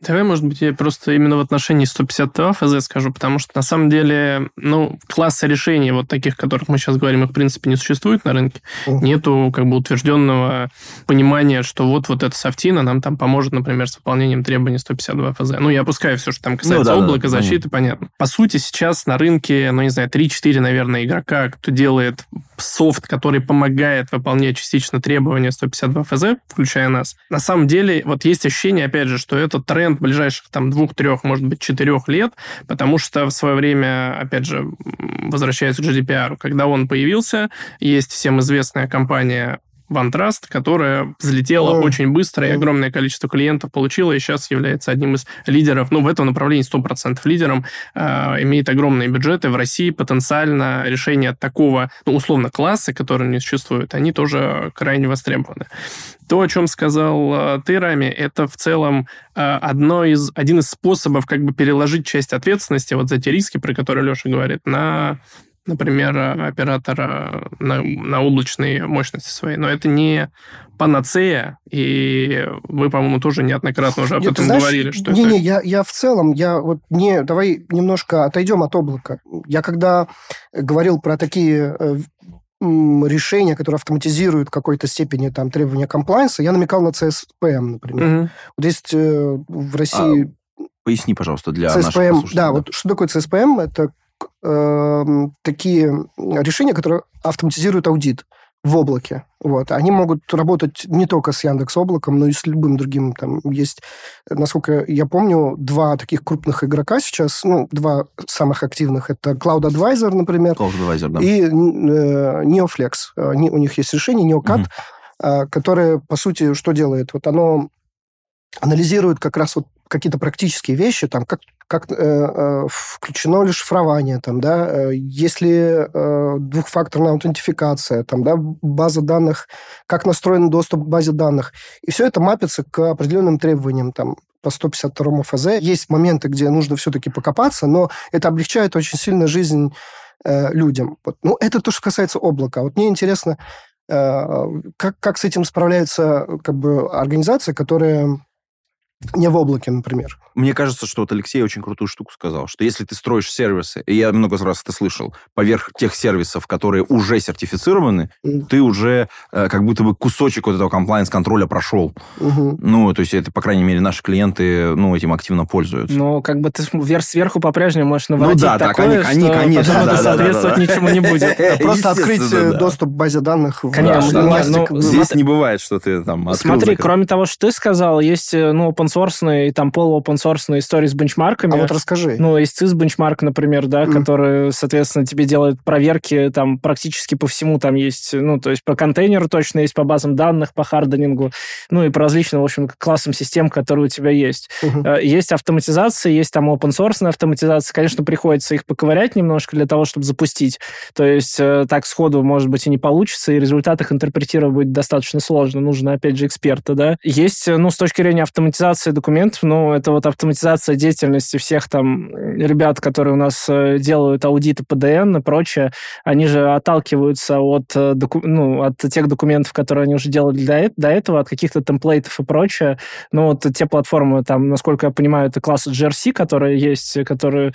B: Давай, может быть, я просто именно в отношении 152 ФЗ скажу, потому что на самом деле, ну, класса решений вот таких, о которых мы сейчас говорим, их, в принципе, не существует на рынке.
C: Мгм.
B: Нету как бы утвержденного понимания, что вот, вот эта софтина нам там поможет, например, с выполнением требований 152 ФЗ. Ну, я опускаю все, что там касается
A: да, да,
B: облака,
A: да,
B: защиты, понятно. По сути, сейчас на рынке, ну, не знаю, 3-4, наверное, игрока, кто делает софт, который помогает выполнять частично требования 152 ФЗ, включая нас. На самом деле, вот есть ощущение, опять же, что это тренд ближайших там двух-трех, может быть, четырех лет, потому что в свое время, опять же, возвращаясь к GDPR, когда он появился, есть всем известная компания OneTrust, которая взлетела
C: Ой.
B: очень быстро, и огромное количество клиентов получила, и сейчас является одним из лидеров, ну, в этом направлении 100% лидером, э, имеет огромные бюджеты. В России потенциально решения такого, ну, условно, класса, который не существует, они тоже крайне востребованы. То, о чем сказал э, ты, Рами, это в целом э, одно из, один из способов как бы переложить часть ответственности вот за те риски, про которые Леша говорит, на например, э, оператора на, на облачные мощности свои. Но это не панацея, и вы, по-моему, тоже неоднократно уже об
C: Нет,
B: этом
C: знаешь,
B: говорили, что
C: не,
B: это...
C: не, я, я в целом, я вот не, давай немножко отойдем от облака. Я когда говорил про такие э, решения, которые автоматизируют в какой-то степени там требования комплайенса, я намекал на CSPM, например.
B: Мгм.
C: Вот есть э, в России
A: Поясни, пожалуйста, для наших
C: CSPM,
A: послушателей.
C: да, вот что такое CSPM? Это э, такие решения, которые автоматизируют аудит в облаке. Вот. Они могут работать не только с Яндекс Облаком, но и с любым другим. Там есть, насколько я помню, два таких крупных игрока сейчас, ну, два самых активных. Это Cloud Advisor, например,
A: Cloud Advisor, да.
C: и э, Neoflex. Они, у них есть решение Neocat,
A: Мгм.
C: э, которое, по сути, что делает? Вот оно анализирует как раз вот какие-то практические вещи, там, как, как э, э, включено ли шифрование, там, да, э, есть ли э, двухфакторная аутентификация, там, да, база данных, как настроен доступ к базе данных. И все это мапится к определенным требованиям, там, по 152 ФЗ. Есть моменты, где нужно все-таки покопаться, но это облегчает очень сильно жизнь э, людям. Вот. Ну, это то, что касается облака. Вот мне интересно, э, как, как с этим справляются как бы, организации, которые не в облаке, например.
A: Мне кажется, что вот Алексей очень крутую штуку сказал, что если ты строишь сервисы, и я много раз это слышал, поверх тех сервисов, которые уже сертифицированы,
C: Мгм.
A: ты уже э, как будто бы кусочек вот этого комплайенс-контроля прошел.
C: Мгм.
A: Ну, то есть это, по крайней мере, наши клиенты, ну, этим активно пользуются.
D: Но как бы ты вверх сверху по-прежнему можешь наводить
A: да, так,
D: такое,
A: они- они,
D: что
A: конечно,
D: потом
A: да,
D: это
A: да, да,
D: соответствовать
A: да.
D: ничему не будет.
C: Просто открыть э,
A: да.
C: доступ к базе данных. в-
D: Конечно, нет,
C: Elastic,
D: ну.
A: Здесь не бывает, что ты там открыл,
D: Смотри, кроме того, что ты сказал, есть э, ну, open-source и там полу-open-source истории с бенчмарками.
C: А вот расскажи.
D: Ну, CIS бенчмарк, например, да,
C: Мгм.
D: который, соответственно, тебе делает проверки там практически по всему. Там есть, ну, то есть по контейнеру точно есть, по базам данных, по харденингу, ну, и по различным, в общем, классам систем, которые у тебя есть. Э, Есть автоматизация, есть там open-source автоматизация. Конечно, приходится их поковырять немножко для того, чтобы запустить. То есть э, так сходу, может быть, и не получится, и результат их интерпретировать будет достаточно сложно. Нужно, опять же, эксперта, да. Есть, э, ну, с точки зрения автоматизации документов, ну, это вот автоматизация деятельности всех там э, ребят, которые у нас э, делают аудиты ПДН и прочее, они же отталкиваются от, э, ну, от тех документов, которые они уже делали до, до этого, от каких-то темплейтов и прочее. Ну, вот те платформы, там, насколько я понимаю, это классы GRC, которые есть, которые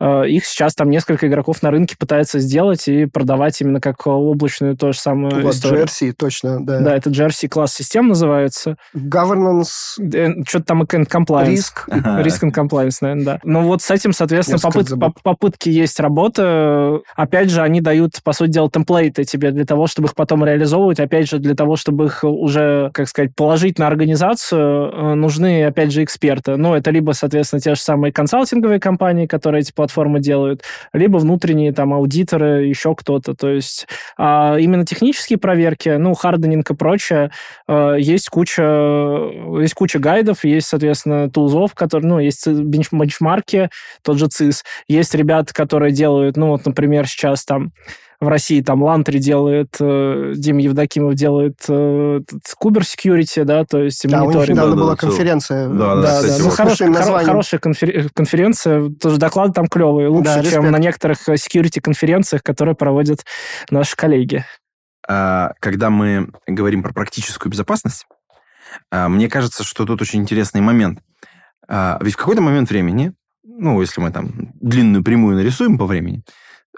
D: э, их сейчас там несколько игроков на рынке пытаются сделать и продавать именно как облачную то же самое
C: Вот,
D: историю.
C: GRC, точно, да.
D: Да, это GRC класс систем называется.
C: Governance,
D: Что-то это там and compliance.
C: Риск.
D: Риск and compliance, наверное, да. Но вот с этим, соответственно, попыт- попытки есть работа. Опять же, они дают, по сути дела, темплейты тебе для того, чтобы их потом реализовывать. Опять же, для того, чтобы их уже, как сказать, положить на организацию, э, нужны, опять же, эксперты. Ну, это либо, соответственно, те же самые консалтинговые компании, которые эти платформы делают, либо внутренние там аудиторы, еще кто-то. То есть а именно технические проверки, ну, hardening и прочее, э, есть куча, есть куча гайдов, есть, соответственно, тулзов, которые, ну, есть бенч- бенчмарки, тот же CIS. Есть ребята, которые делают, ну, вот, например, сейчас там в России там Luntry делает, э, Дима Евдокимов делает э, Kuber Security, да, то есть
C: Да, у них
D: мониторинг.
C: недавно
A: Да, да,
C: была
A: да,
C: конференция.
A: Да,
D: Да,
A: кстати,
D: да. Ну,
A: вот.
D: хорош-
C: Слушаем
D: хоро- хорошая конфер- конференция. Тоже доклады там клевые. Лучше,
C: Да,
D: чем
C: респект.
D: на некоторых э, security-конференциях, которые проводят наши коллеги.
A: А, когда мы говорим про практическую безопасность, мне кажется, что тут очень интересный момент. А, Ведь в какой-то момент времени, ну, если мы там длинную прямую нарисуем по времени,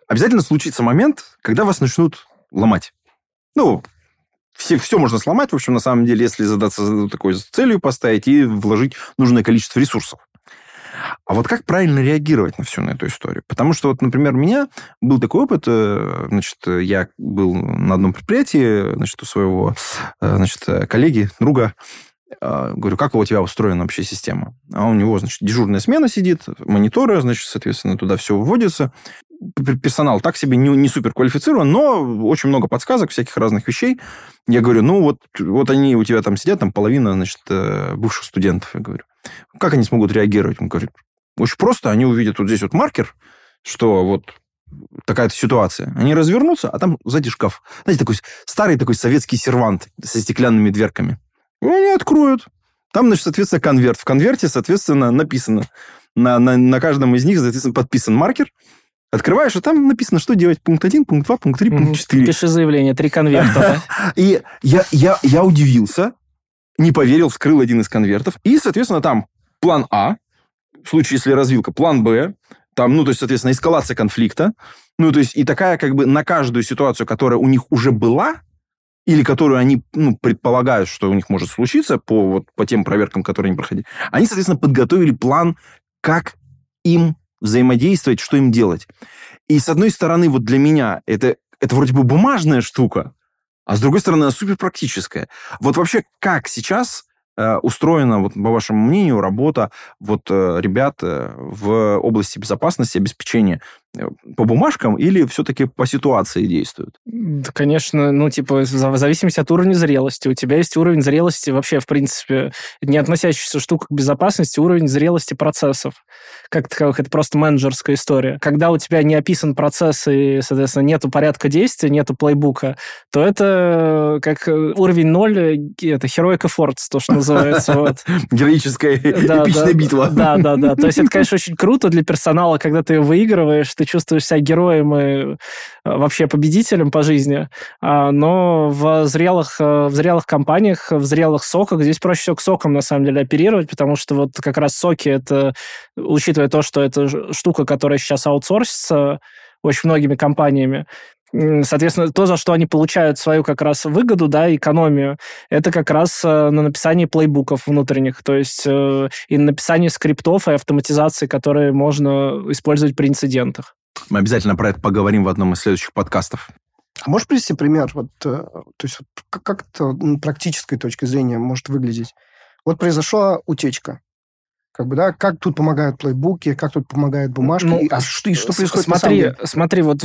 A: обязательно случится момент, когда вас начнут ломать. Ну, все, все можно сломать, в общем, на самом деле, если задаться такой целью поставить и вложить нужное количество ресурсов. А вот как правильно реагировать на всю на эту историю? Потому что, вот, например, у меня был такой опыт, э, значит, я был на одном предприятии, значит, у своего, э, значит, коллеги, друга, э, говорю, как у тебя устроена вообще система? А у него, значит, дежурная смена сидит, мониторы, значит, соответственно, туда все вводится. Персонал так себе не, не супер квалифицирован, но очень много подсказок, всяких разных вещей. Я говорю, ну вот, вот они у тебя там сидят, там половина, значит, э, бывших студентов. Я говорю, как они смогут реагировать? Он говорит, очень просто, они увидят вот здесь вот маркер, что вот такая-то ситуация. Они развернутся, а там сзади шкаф. Знаете, такой старый такой советский сервант со стеклянными дверками. И они откроют. Там, значит, соответственно, конверт. В конверте, соответственно, написано. На, на, на каждом из них, соответственно, подписан маркер. Открываешь, а там написано, что делать. Пункт 1, пункт 2, пункт 3,
D: Мгм.
A: пункт 4.
D: Пиши заявление, три конверта.
A: И я удивился, не поверил, вскрыл один из конвертов. И, соответственно, там план А, в случае, если развилка, план Б, там, ну, то есть, соответственно, эскалация конфликта. Ну, то есть, и такая как бы на каждую ситуацию, которая у них уже была, или которую они ну, предполагают, что у них может случиться по, вот, по тем проверкам, которые они проходили, они, соответственно, подготовили план, как им взаимодействовать, что им делать. И, с одной стороны, вот для меня это, это вроде бы бумажная штука, а с другой стороны, она суперпрактическая. Вот вообще, как сейчас устроена, вот, по вашему мнению, работа вот, э, ребят э, в области безопасности, обеспечения. э, по бумажкам или все-таки по ситуации действуют?
D: Да, конечно, ну, типа, в зависимости от уровня зрелости. У тебя есть уровень зрелости вообще, в принципе, не относящийся штука к безопасности, уровень зрелости процессов. Как таковых, это просто менеджерская история. Когда у тебя не описан процесс и, соответственно, нету порядка действия, нету плейбука, то это как э, уровень ноль, э, это heroic efforts, то, что называется. Вот.
A: Героическая,
D: Да,
A: эпичная
D: да,
A: битва.
D: Да, да, да. То есть это, конечно, очень круто для персонала, когда ты выигрываешь, ты чувствуешь себя героем и э, вообще победителем по жизни. А, Но в зрелых, э, в зрелых компаниях, в зрелых соках, здесь проще всего к сокам, на самом деле, оперировать, потому что вот как раз соки, это, учитывая то, что это штука, которая сейчас аутсорсится очень многими компаниями, Соответственно, то, за что они получают свою как раз выгоду, да, экономию, это как раз э, на написании плейбуков внутренних, то есть э, и на написании скриптов и автоматизации, которые можно использовать при инцидентах.
A: Мы обязательно про это поговорим в одном из следующих подкастов.
C: А можешь привести пример? Вот, э, то есть вот как, как это практической точки зрения может выглядеть? Вот произошла утечка. Как бы, да, как тут помогают плейбуки, как тут помогают бумажки,
D: Ну,
C: и, а что, и что происходит
D: смотри, смотри, вот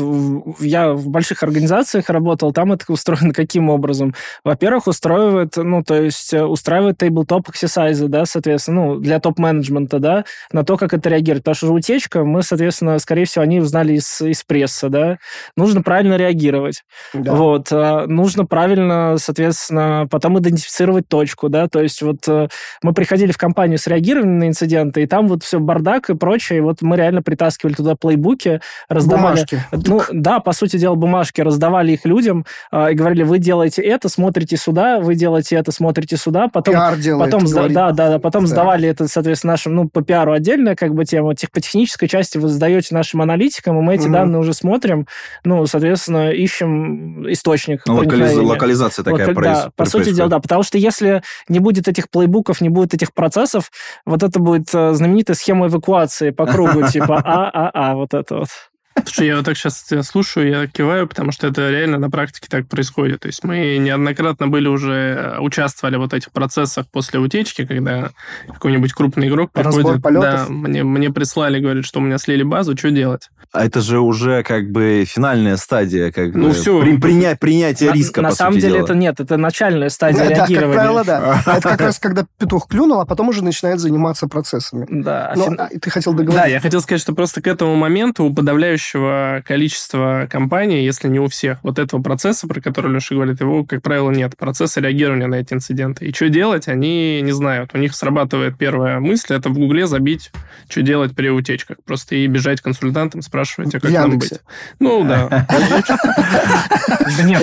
D: я в больших организациях работал, там это устроено каким образом? Во-первых, устраивает, ну, то есть э, устраивает тейблтоп exercise, да, соответственно, ну, для топ-менеджмента, да, на то, как это реагирует. Потому что утечка, мы, соответственно, скорее всего, они узнали из, из прессы, да. Нужно правильно реагировать.
C: Да.
D: Вот. а, Нужно правильно, соответственно, потом идентифицировать точку, да, то есть вот э, мы приходили в компанию с реагированием на инциденты, и там вот все бардак и прочее. И вот мы реально притаскивали туда плейбуки, раздавали...
C: Бумажки.
D: Ну, да, по сути дела, бумажки, раздавали их людям э, и говорили, вы делаете это, смотрите сюда, вы делаете это, смотрите сюда. Потом,
C: Пиар делает,
D: потом, сда-
C: говорит.
D: да, да, да, потом
C: Да.
D: сдавали это, соответственно, нашим, ну, по пиару отдельная как бы тема. Тех, по технической части вы сдаете нашим аналитикам, и мы эти
C: Мгм.
D: данные уже смотрим, ну, соответственно, ищем источник.
A: Ну, локализ- локализация такая
D: Лока-
A: проис-
D: да, по сути дела, да. Потому что если не будет этих плейбуков, не будет этих процессов, вот это будет э, знаменитая схема эвакуации по кругу, типа А-А-А, вот это вот.
B: Слушай, я вот так сейчас тебя слушаю, я киваю, потому что это реально на практике так происходит. То есть мы неоднократно были уже, э, участвовали в вот этих процессах после утечки, когда какой-нибудь крупный игрок приходит, да, мне, мне прислали, говорит, что у меня слили базу, что делать?
A: А это же уже как бы финальная стадия, как
B: Ну,
A: бы
B: всё.
A: при- приня- принятие
D: На-
A: риска,
D: На
A: по
D: самом
A: сути
D: деле
A: дела.
D: это нет, это начальная стадия
C: Да, как
D: реагирования.
C: правило, да. А Это как раз когда петух клюнул, а потом уже начинает заниматься процессами.
D: Да,
C: Ну,
D: фин-
C: а, и ты хотел
B: Да,
C: договорить.
B: я хотел сказать, что просто к этому моменту у подавляющего количества компаний, если не у всех, вот этого процесса, про который Леша говорит, его, как правило, нет. Процесса реагирования на эти инциденты. И что делать, они не знают. У них срабатывает первая мысль, это в Гугле забить, что делать при утечках. Просто и бежать к консультантам, спрашивать, а как
C: В
B: нам
C: Яндексе.
B: быть. Ну, да.
D: Да нет,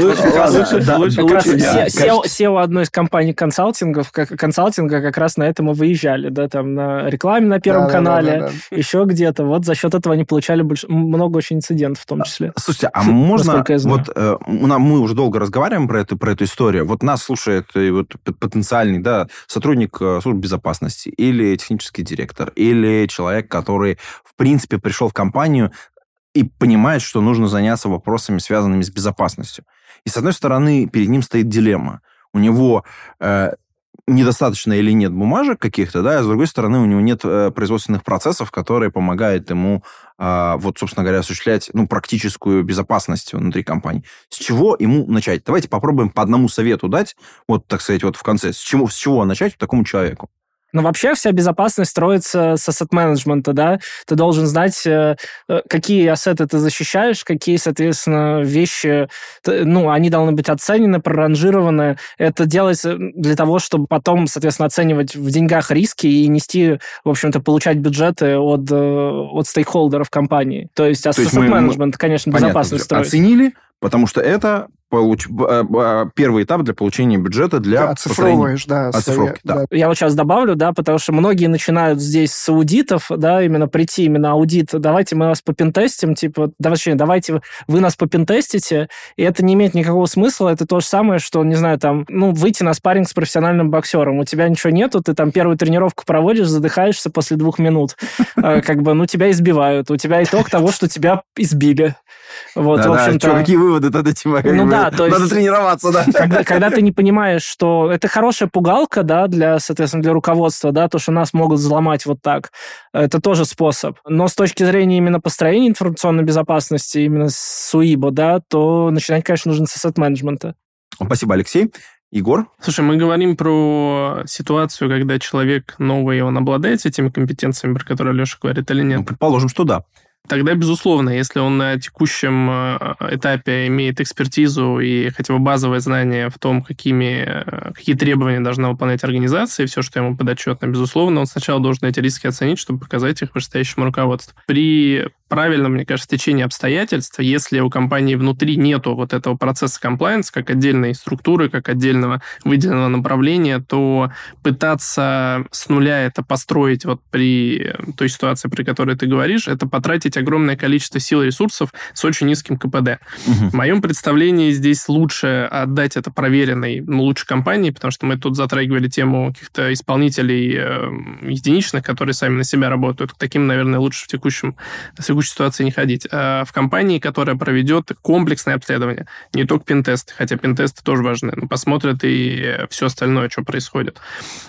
D: SEO одной из компаний консалтингов, как, консалтинга как раз на этом и выезжали, да, там на рекламе на Первом канале, еще где-то. Вот за счет этого они получали больш- много очень инцидентов в том числе.
A: Слушайте, а можно... Вот э, мы уже долго разговариваем про эту, про эту историю. Вот нас слушает э, вот, потенциальный да, сотрудник э, службы безопасности или технический директор, или человек, который, в принципе, пришел в компанию и понимает, что нужно заняться вопросами, связанными с безопасностью. И, с одной стороны, перед ним стоит дилемма. У него э, недостаточно или нет бумажек каких-то, да, а с другой стороны, у него нет э, производственных процессов, которые помогают ему, а, вот, собственно говоря, осуществлять, ну, практическую безопасность внутри компании. С чего ему начать? Давайте попробуем по одному совету дать, вот, так сказать, вот в конце. С чего, с чего начать такому человеку?
D: Но вообще вся безопасность строится с ассет-менеджмента, да? Ты должен знать, э, э, какие ассеты ты защищаешь, какие, соответственно, вещи, ну, они должны быть оценены, проранжированы. Это делается для того, чтобы потом, соответственно, оценивать в деньгах риски и нести, в общем-то, получать бюджеты от, э, от стейкхолдеров компании. То есть ассет-менеджмент, конечно,
A: Понятно,
D: безопасность строит.
A: оценили, потому что это получ- а, а, первый этап для получения бюджета для построения-
C: Оцифровываешь, да.
A: Оцифровки,
C: свои-
A: да.
D: Я вот сейчас добавлю, да, потому что многие начинают здесь с аудитов, да, именно прийти, именно аудит, давайте мы вас попентестим, типа, да, вообще, давайте вы- нас попентестите, и это не имеет никакого смысла, это то же самое, что, не знаю, там, ну, выйти на спарринг с профессиональным боксером, у тебя ничего нету, ты там первую тренировку проводишь, задыхаешься после двух минут, Э, как бы, ну, тебя избивают, у тебя итог того, что тебя избили. Вот, в общем-то...
A: какие выводы тогда, типа, как
D: Ну
A: бы,
D: да, то
A: надо
D: есть-
A: тренироваться, да.
D: когда, когда ты не понимаешь, что это хорошая пугалка, да, для, соответственно, для руководства, да, то, что нас могут взломать вот так, это тоже способ. Но с точки зрения именно построения информационной безопасности, именно с УИБО, да, то начинать, конечно, нужно с ассет-менеджмента.
A: Спасибо, Алексей. Егор?
B: Слушай, мы говорим про ситуацию, когда человек новый, он обладает этими компетенциями, про которые Леша говорит, или нет?
A: Ну, предположим, что да.
B: Тогда, безусловно, если он на текущем э, этапе имеет экспертизу и хотя бы базовое знание в том, какими, э, какие требования должна выполнять организация и все, что ему подотчетно, безусловно, он сначала должен эти риски оценить, чтобы показать их вышестоящему руководству. При правильном, мне кажется, течении обстоятельств, если у компании внутри нету вот этого процесса комплайенс, как отдельной структуры, как отдельного выделенного направления, то пытаться с нуля это построить вот при той ситуации, при которой ты говоришь, это потратить огромное количество сил и ресурсов с очень низким КПД.
A: Мгм.
B: В моем представлении здесь лучше отдать это проверенной, ну, лучше компании, потому что мы тут затрагивали тему каких-то исполнителей э, единичных, которые сами на себя работают. К таким, наверное, лучше в текущем, в текущей ситуации не ходить. А в компании, которая проведет комплексное обследование, не только пентесты, хотя пентесты тоже важны, но посмотрят и все остальное, что происходит.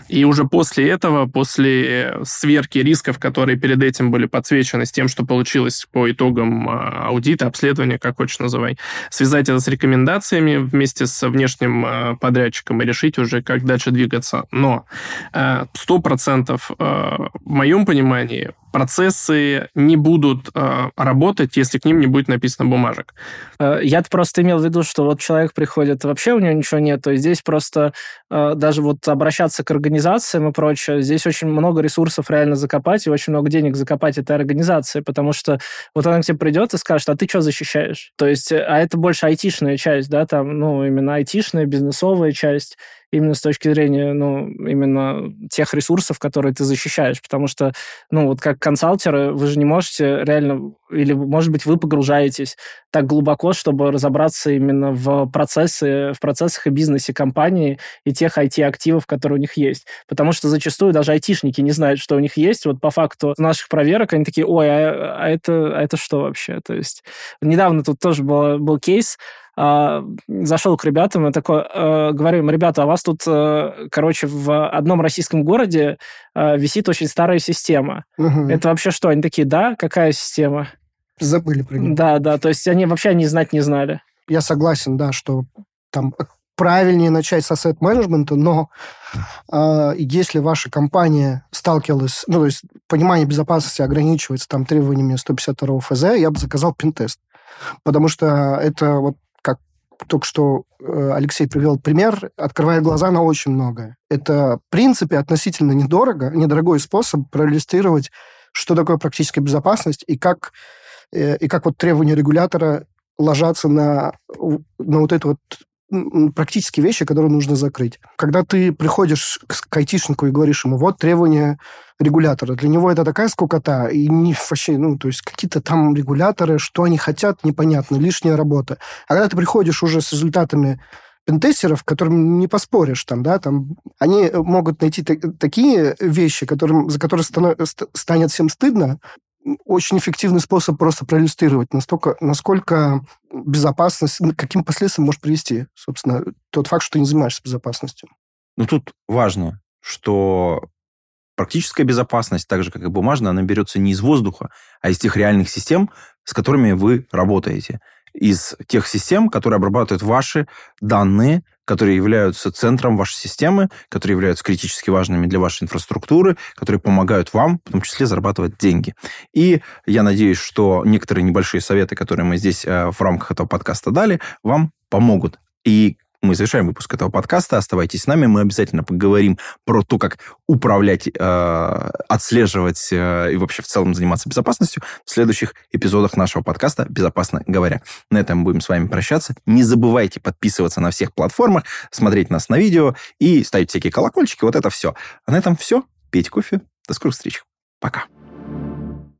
B: И уже после этого, после сверки рисков, которые перед этим были подсвечены с тем, что получилось по итогам а, аудита, обследования, как хочешь называй, связать это с рекомендациями вместе с внешним а, подрядчиком и решить уже, как дальше двигаться. Но а, сто процентов в моем понимании процессы не будут работать, если к ним не будет написано бумажек.
D: Э, я-то просто имел в виду, что вот человек приходит, вообще у него ничего нет, то здесь просто э, даже вот обращаться к организациям и прочее, здесь очень много ресурсов реально закопать и очень много денег закопать этой организации, потому что вот она к тебе придет и скажет, а ты что защищаешь? То есть, э, а это больше айтишная часть, да, там, ну, именно айтишная, бизнесовая часть, именно с точки зрения, ну, именно тех ресурсов, которые ты защищаешь, потому что, ну, вот как консалтеры, вы же не можете реально, или, может быть, вы погружаетесь так глубоко, чтобы разобраться именно в процессы, в процессах и бизнесе компании и тех IT-активов, которые у них есть. Потому что зачастую даже айтишники не знают, что у них есть. Вот по факту наших проверок они такие, ой, а, а это, а это что вообще? То есть недавно тут тоже был, был кейс, а, зашел к ребятам и такой, э, говорю им, ребята, а у вас тут, э, короче, в одном российском городе э, висит очень старая система. Угу. Это вообще что? Они такие, да, какая система?
C: Забыли про нее.
D: Да, да, то есть они вообще не знать не знали.
C: Я согласен, да, что там правильнее начать с ассет менеджмента, но э, если ваша компания сталкивалась, ну, то есть понимание безопасности ограничивается там требованиями 152 ФЗ, я бы заказал пентест. Потому что это вот только что э, Алексей привел пример, открывает глаза на очень многое. Это, в принципе, относительно недорого, недорогой способ проиллюстрировать, что такое практическая безопасность и как, э, и как вот требования регулятора ложатся на, на вот эту вот практические вещи, которые нужно закрыть. Когда ты приходишь к айтишнику и говоришь ему, вот требования регулятора, для него это такая скукота, и не вообще, ну, то есть какие-то там регуляторы, что они хотят, непонятно, лишняя работа. А когда ты приходишь уже с результатами пентестеров, которым не поспоришь, там, да, там, они могут найти такие вещи, которым, за которые станет всем стыдно, очень эффективный способ просто проиллюстрировать, настолько, насколько безопасность, каким последствиям может привести, собственно, тот факт, что ты не занимаешься безопасностью.
A: Ну, тут важно, что практическая безопасность, так же, как и бумажная, она берется не из воздуха, а из тех реальных систем, с которыми вы работаете. Из тех систем, которые обрабатывают ваши данные, которые являются центром вашей системы, которые являются критически важными для вашей инфраструктуры, которые помогают вам, в том числе, зарабатывать деньги. И я надеюсь, что некоторые небольшие советы, которые мы здесь э, в рамках этого подкаста дали, вам помогут. И мы завершаем выпуск этого подкаста. Оставайтесь с нами. Мы обязательно поговорим про то, как управлять, э, отслеживать э, и вообще в целом заниматься безопасностью в следующих эпизодах нашего подкаста «Безопасно говоря». На этом будем с вами прощаться. Не забывайте подписываться на всех платформах, смотреть нас на видео и ставить всякие колокольчики. Вот это все. А на этом все. Пейте кофе. До скорых встреч. Пока.